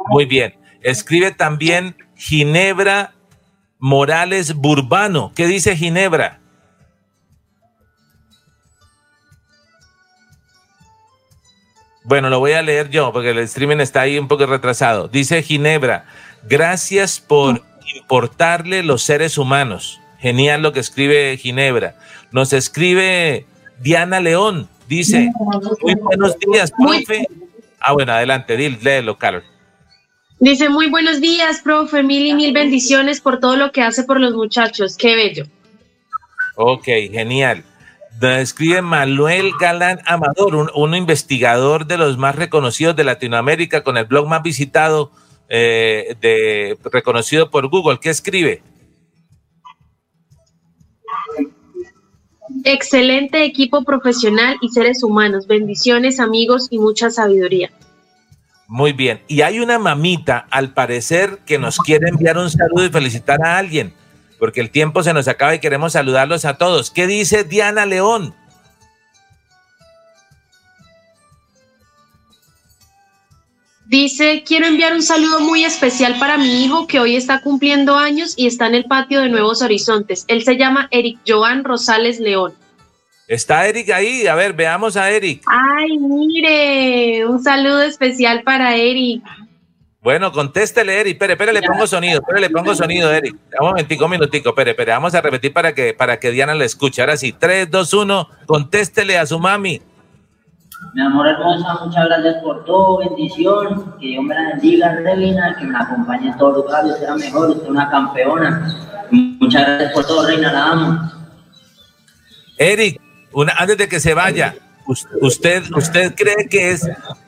Muy bien. Escribe también Ginebra Morales Burbano. ¿Qué dice Ginebra? Bueno, lo voy a leer yo porque el streaming está ahí un poco retrasado. Dice Ginebra, gracias por importarle los seres humanos. Genial lo que escribe Ginebra. Nos escribe Diana León. Dice, muy buenos días, profe. Ah, bueno, adelante, léelo, Carol. Dice, muy buenos días, profe, mil y mil bendiciones por todo lo que hace por los muchachos. Qué bello. Ok, genial escribe Manuel Galán Amador, un, investigador de los más reconocidos de Latinoamérica, con el blog más visitado, eh, de, reconocido por Google. ¿Qué escribe? Excelente equipo profesional y seres humanos. Bendiciones, amigos y mucha sabiduría. Muy bien. Y hay una mamita, al parecer, que nos quiere enviar un saludo y felicitar a alguien porque el tiempo se nos acaba y queremos saludarlos a todos. ¿Qué dice Diana León? Dice, quiero enviar un saludo muy especial para mi hijo que hoy está cumpliendo años y está en el patio de Nuevos Horizontes. Él se llama Eric Joan Rosales León. ¿Está Eric ahí? A ver, veamos a Eric. Ay, mire, un saludo especial para Eric. Bueno, contéstele, Eric. Espere, espere, le pongo sonido. Espere, le pongo sonido, Eric. Un momentico, un minutico. Espere, espere. Vamos a repetir para que, para que Diana le escuche. Ahora sí, 3, 2, 1. Contéstele a su mami. Mi amor hermosa, muchas gracias por todo. Bendición. Que Dios me la bendiga, Reina. Que me acompañe en todos lugares. Usted sea mejor. Usted es una campeona. Muchas gracias por todo, Reina. La amo. Eric, antes de que se vaya, ¿usted, usted cree que es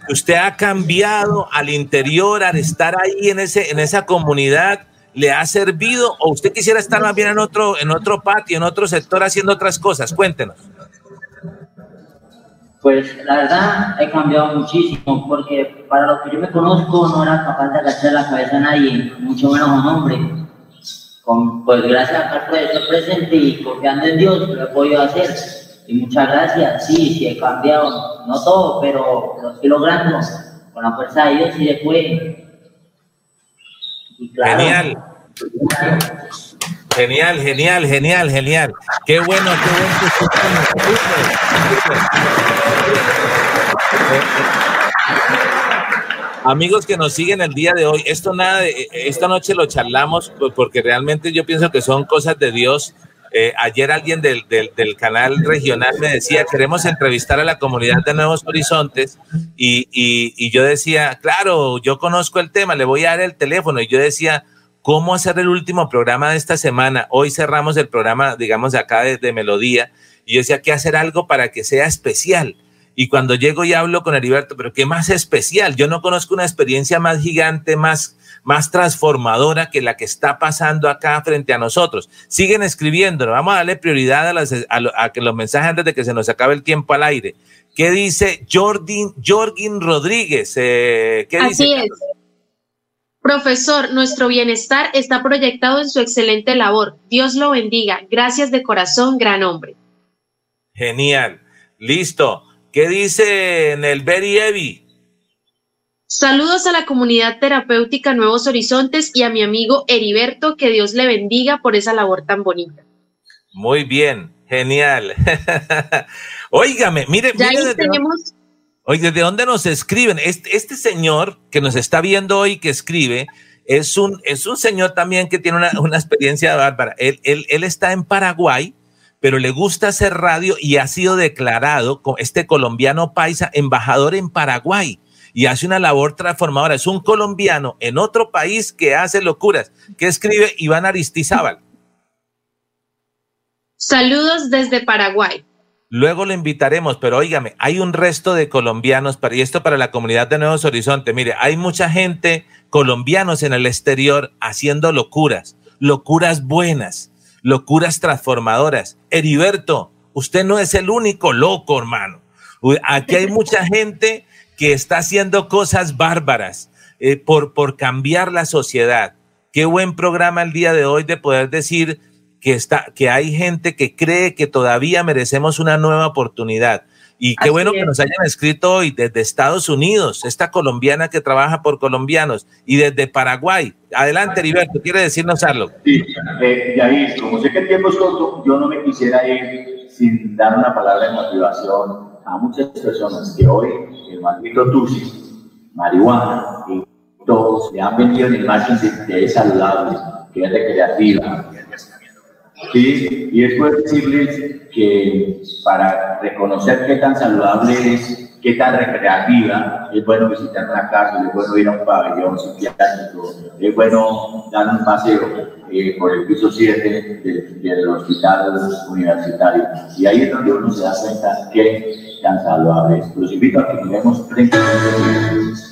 usted ha cambiado al interior, al estar ahí en, ese, en esa comunidad, le ha servido o usted quisiera estar más bien en otro, en otro patio, en otro sector haciendo otras cosas? Cuéntenos. Pues la verdad he cambiado muchísimo porque para lo que yo me conozco no era capaz de agachar la cabeza a nadie, mucho menos a un hombre. Con, pues gracias a estar presente y confiando en Dios lo he podido hacer y muchas gracias. Sí, sí he cambiado, no todo, pero lo estoy logrando. Con la fuerza de Dios sí se puede. Genial. Genial, genial, genial, genial. Qué bueno, qué bueno Amigos que nos siguen el día de hoy, esto nada, esta noche lo charlamos porque realmente yo pienso que son cosas de Dios. Eh, ayer alguien del, del, canal regional me decía, queremos entrevistar a la comunidad de Nuevos Horizontes y, y, yo decía, claro, yo conozco el tema, le voy a dar el teléfono y yo decía, ¿cómo hacer el último programa de esta semana? Hoy cerramos el programa, digamos, de acá de, de Melodía y yo decía, que hacer algo para que sea especial. Y cuando llego y hablo con Heriberto, pero ¿qué más especial? Yo no conozco una experiencia más gigante, más más transformadora que la que está pasando acá frente a nosotros. Siguen escribiendo, vamos a darle prioridad a, que los mensajes antes de que se nos acabe el tiempo al aire. ¿Qué dice Jorgin, Jorgin Rodríguez? Eh, ¿qué Así es. Profesor, nuestro bienestar está proyectado en su excelente labor. Dios lo bendiga. Gracias de corazón, gran hombre. Genial. Listo. ¿Qué dice en el Beri Evi? Saludos a la comunidad terapéutica Nuevos Horizontes y a mi amigo Heriberto, que Dios le bendiga por esa labor tan bonita. Muy bien, genial. <laughs> Óigame, mire, ya mire tenemos... Oye, ¿de dónde nos escriben? Este, este, señor que nos está viendo hoy, que escribe, es un, es un señor también que tiene una, una experiencia bárbara. Él, él, él, está en Paraguay, pero le gusta hacer radio y ha sido declarado, este colombiano paisa, embajador en Paraguay y hace una labor transformadora. Es un colombiano en otro país que hace locuras. ¿Qué escribe Iván Aristizábal? Saludos desde Paraguay. Luego lo invitaremos, pero óigame, hay un resto de colombianos, y esto para la comunidad de Nuevos Horizontes, mire, hay mucha gente, colombianos en el exterior, haciendo locuras, locuras buenas, locuras transformadoras. Heriberto, usted no es el único loco, hermano. Aquí hay mucha <laughs> gente que está haciendo cosas bárbaras eh, por, por cambiar la sociedad. Qué buen programa el día de hoy de poder decir que, está, que hay gente que cree que todavía merecemos una nueva oportunidad. Y qué bueno que nos hayan escrito hoy desde Estados Unidos, esta colombiana que trabaja por colombianos, y desde Paraguay. Adelante, Heriberto, ¿quiere decirnos algo? Sí, eh, Yair, como sé que el tiempo es corto, yo no me quisiera ir sin dar una palabra de motivación a muchas personas que hoy el maldito tusi, marihuana, y todos se han vendido en imagen de saludable, que es recreativa, ¿sí? Y es decirles que para reconocer qué tan saludable es, qué tan recreativa, es bueno visitar una cárcel, es bueno ir a un pabellón psiquiátrico, es bueno dar un paseo eh, por el piso 7 del, hospital universitario. Y ahí es donde uno se da cuenta qué tan saludable es. Los invito a que miremos 30 minutos.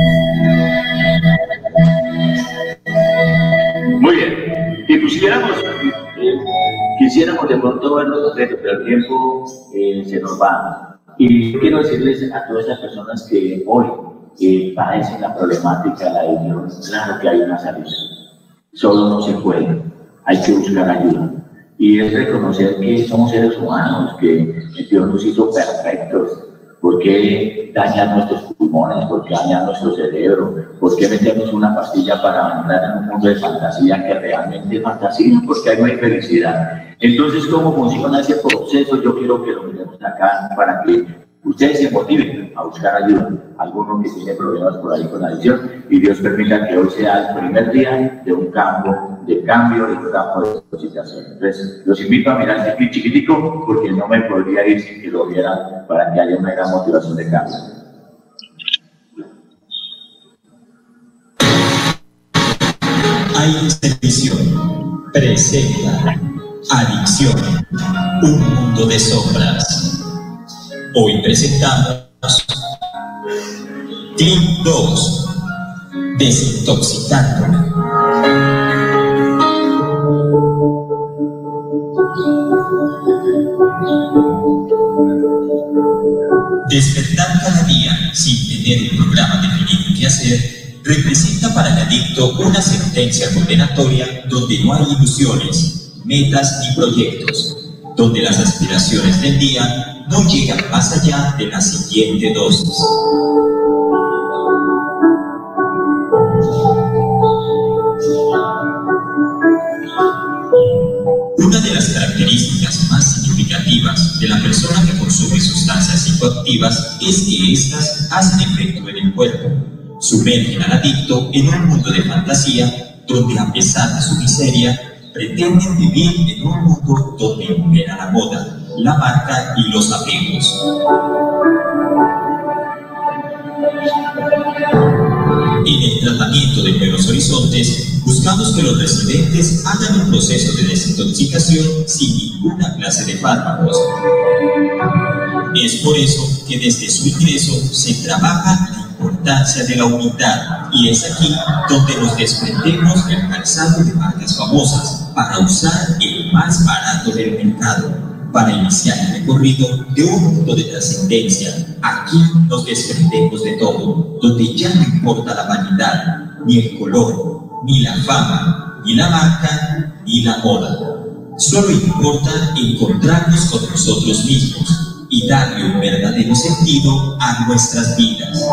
pusiéramos, eh, quisiéramos de pronto verlo pero el tiempo eh, se nos va. Y quiero decirles a todas esas personas que hoy eh, padecen la problemática de la adicción, claro que hay una salida. Solo no se puede. Hay que buscar ayuda. Y es reconocer que somos seres humanos, que Dios nos hizo perfectos, ¿Por qué dañar nuestros pulmones? ¿Por qué dañar nuestro cerebro? ¿Por qué meternos una pastilla para entrar en un mundo de fantasía que realmente es fantasía? Porque hay no hay felicidad. Entonces, ¿cómo funciona ese proceso? Yo quiero que lo miremos acá para que ustedes se motiven a buscar ayuda. Algunos que tienen problemas por ahí con adicción y Dios permita que hoy sea el primer día de un campo de cambio, de un campo de capacitación. Entonces, los invito a mirar este clip chiquitico porque no me podría ir sin que lo vieran para que haya una gran motivación de cambio. Hay televisión presenta Adicción, un mundo de sombras. Hoy presentamos Clip 2, Desintoxicando. Despertar cada día sin tener un programa definido que hacer representa para el adicto una sentencia condenatoria donde no hay ilusiones, metas ni proyectos, donde las aspiraciones del día no llegan más allá de la siguiente dosis. Una de las características más significativas de la persona que consume sustancias psicoactivas es que éstas hacen efecto en el cuerpo, sumergen al adicto en un mundo de fantasía donde a pesar de su miseria pretenden vivir en un mundo donde impera la moda, la marca y los apegos. En el tratamiento de Nuevos Horizontes, buscamos que los residentes hagan un proceso de desintoxicación sin ninguna clase de fármacos. Es por eso que desde su ingreso se trabaja la importancia de la unidad y es aquí donde nos desprendemos del calzado de marcas famosas para usar el más barato del mercado para iniciar el recorrido de un mundo de trascendencia. Aquí nos desprendemos de todo, donde ya no importa la vanidad, ni el color, ni la fama, ni la marca, ni la moda. Solo importa encontrarnos con nosotros mismos y darle un verdadero sentido a nuestras vidas.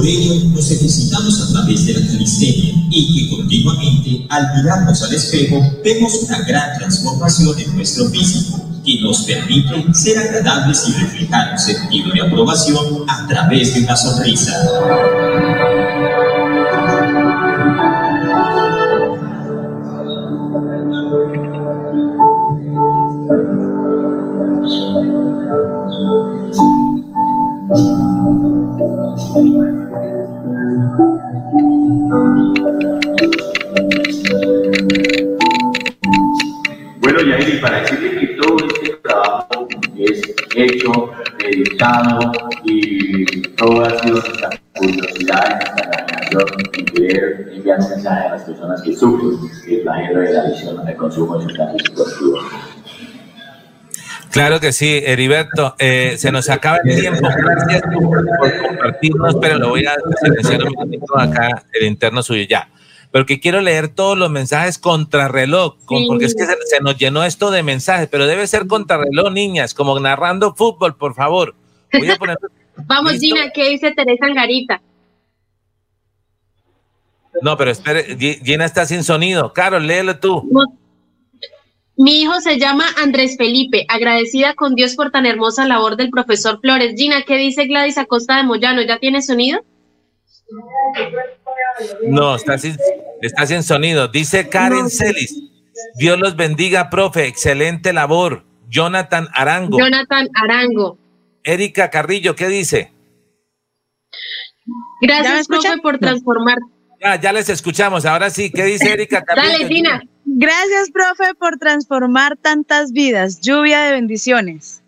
Por ello, nos necesitamos a través de la calistenia y que continuamente, al mirarnos al espejo, vemos una gran transformación en nuestro físico que nos permite ser agradables y reflejar un sentido de aprobación a través de una sonrisa. Hecho, dedicado y todo ha sido nuestra imaginación en querer enviar mensaje a las personas que sufren el flagelo de la adicción al consumo de sustancias psicoactivas. Claro que sí, Heriberto. Eh, se nos acaba el tiempo. Gracias por compartirnos, pero lo voy a silenciar un minutito acá, el interno suyo ya. Pero que quiero leer todos los mensajes contrarreloj, con, porque es que se, se nos llenó esto de mensajes, pero debe ser contrarreloj, niñas, como narrando fútbol, por favor. Voy a poner. <laughs> Vamos, ¿Listo? Gina, ¿qué dice Teresa Angarita? No, pero espere, Gi- Gina está sin sonido. Carol, léelo tú. Mi hijo se llama Andrés Felipe, agradecida con Dios por tan hermosa labor del profesor Flores. Gina, ¿qué dice Gladys Acosta de Moyano? ¿Ya tiene sonido? No, está sin, está sin sonido. Dice Karen Celis. Dios los bendiga, profe. Excelente labor. Jonathan Arango. Jonathan Arango. Erika Carrillo, ¿qué dice? Gracias, profe, por transformar. Ya, ya les escuchamos. Ahora sí, ¿qué dice <laughs> Erika Carrillo? Dale, Gina. Gracias, profe, por transformar tantas vidas. Lluvia de bendiciones.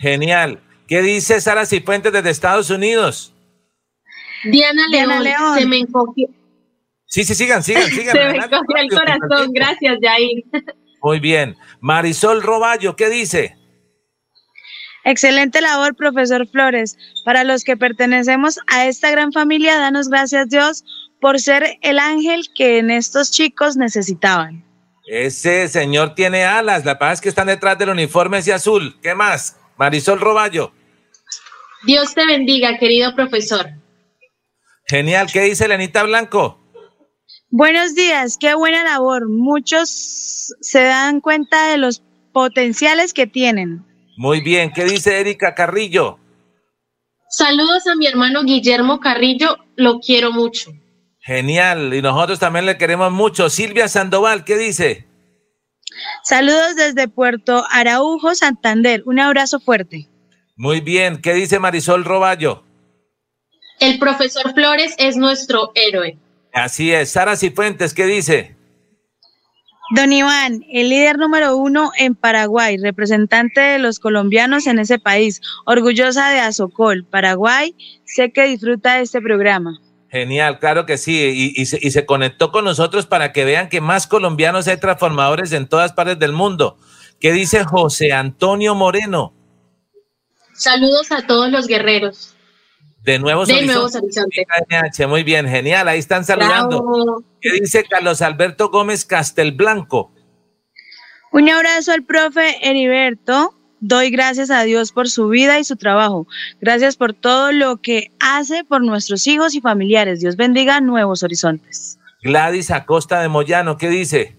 Genial. ¿Qué dice Sara Cifuentes desde Estados Unidos? Diana León, Diana León. se me encogió, Sí, sí, sigan, sigan, <laughs> sigan. se me encogió el corazón. Gracias, Jair. Muy bien. Marisol Roballo, ¿qué dice? Excelente labor, profesor Flores. Para los que pertenecemos a esta gran familia, danos gracias, Dios, por ser el ángel que en estos chicos necesitaban. Ese señor tiene alas. La verdad es que están detrás del uniforme ese azul. ¿Qué más? Marisol Roballo. Dios te bendiga, querido profesor. Genial. ¿Qué dice Lenita Blanco? Buenos días, qué buena labor. Muchos se dan cuenta de los potenciales que tienen. Muy bien. ¿Qué dice Erika Carrillo? Saludos a mi hermano Guillermo Carrillo, lo quiero mucho. Genial. Y nosotros también le queremos mucho. Silvia Sandoval, ¿qué dice? Saludos desde Puerto Araujo, Santander. Un abrazo fuerte. Muy bien. ¿Qué dice Marisol Roballo? El profesor Flores es nuestro héroe. Así es. Sara Cifuentes, ¿qué dice? Don Iván, el líder número uno en Paraguay, representante de los colombianos en ese país, orgullosa de Azocol, Paraguay, sé que disfruta de este programa. Genial, claro que sí. Y, y se, y se conectó con nosotros para que vean que más colombianos hay transformadores en todas partes del mundo. ¿Qué dice José Antonio Moreno? Saludos a todos los guerreros De Nuevos de Horizontes. Nuevos Horizontes. KNH, Muy bien, genial. Ahí están saludando. Bravo. ¿Qué dice Carlos Alberto Gómez Castelblanco? Un abrazo al profe Heriberto. Doy gracias a Dios por su vida y su trabajo. Gracias por todo lo que hace por nuestros hijos y familiares. Dios bendiga Nuevos Horizontes. Gladys Acosta de Moyano, ¿qué dice?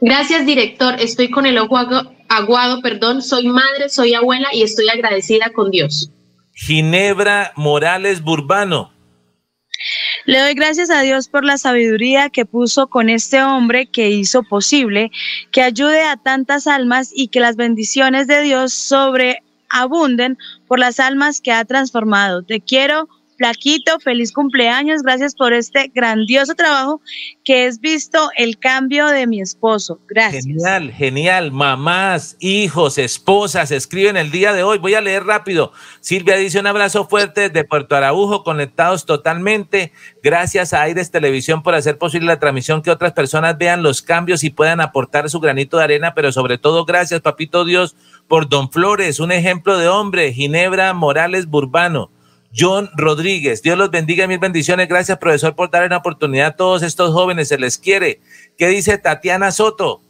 Gracias, director. Estoy con el ojo agu- aguado, perdón. Soy madre, soy abuela y estoy agradecida con Dios. Ginebra Morales Burbano. Le doy gracias a Dios por la sabiduría que puso con este hombre que hizo posible que ayude a tantas almas y que las bendiciones de Dios sobreabunden por las almas que ha transformado. Te quiero Plaquito, feliz cumpleaños, gracias por este grandioso trabajo que es visto el cambio de mi esposo. Gracias. Genial, genial. Mamás, hijos, esposas, escriben el día de hoy. Voy a leer rápido. Silvia dice un abrazo fuerte de Puerto Araujo, conectados totalmente. Gracias a Aires Televisión por hacer posible la transmisión, que otras personas vean los cambios y puedan aportar su granito de arena, pero sobre todo gracias, Papito Dios, por Don Flores, un ejemplo de hombre, Ginebra Morales Burbano. John Rodríguez. Dios los bendiga, mil bendiciones. Gracias, profesor, por dar una oportunidad a todos estos jóvenes. Se les quiere. ¿Qué dice Tatiana Soto?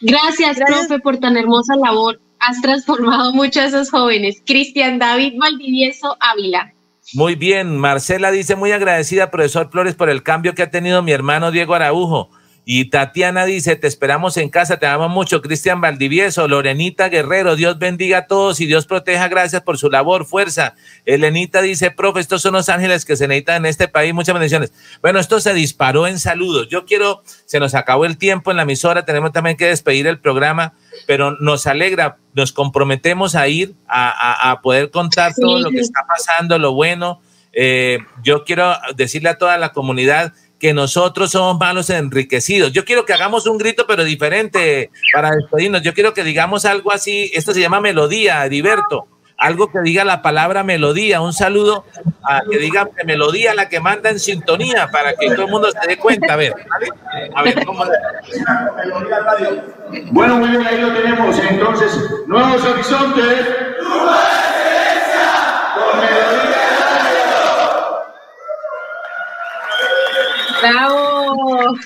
Gracias, profe, por tan hermosa labor. Has transformado mucho a esos jóvenes. Cristian David Valdivieso Ávila. Muy bien, Marcela dice muy agradecida, profesor Flores, por el cambio que ha tenido mi hermano Diego Araujo. Y Tatiana dice, te esperamos en casa, te amo mucho. Cristian Valdivieso, Lorenita Guerrero, Dios bendiga a todos y Dios proteja, gracias por su labor, fuerza. Elenita dice, profe, estos son los ángeles que se necesitan en este país, muchas bendiciones. Bueno, esto se disparó en saludos. Yo quiero, se nos acabó el tiempo en la emisora, tenemos también que despedir el programa, pero nos alegra, nos comprometemos a ir a, poder contar todo lo que está pasando, lo bueno. Eh, yo quiero decirle a toda la comunidad, que nosotros somos malos enriquecidos. Yo quiero que hagamos un grito, pero diferente para despedirnos. Yo quiero que digamos algo así. Esto se llama melodía, Heriberto. Algo que diga la palabra melodía. Un saludo a que diga melodía la que manda en sintonía para que todo el mundo se dé cuenta. A ver, a ver cómo. Bueno, muy bien, ahí lo tenemos. Entonces, nuevos horizontes. ¡Bravo!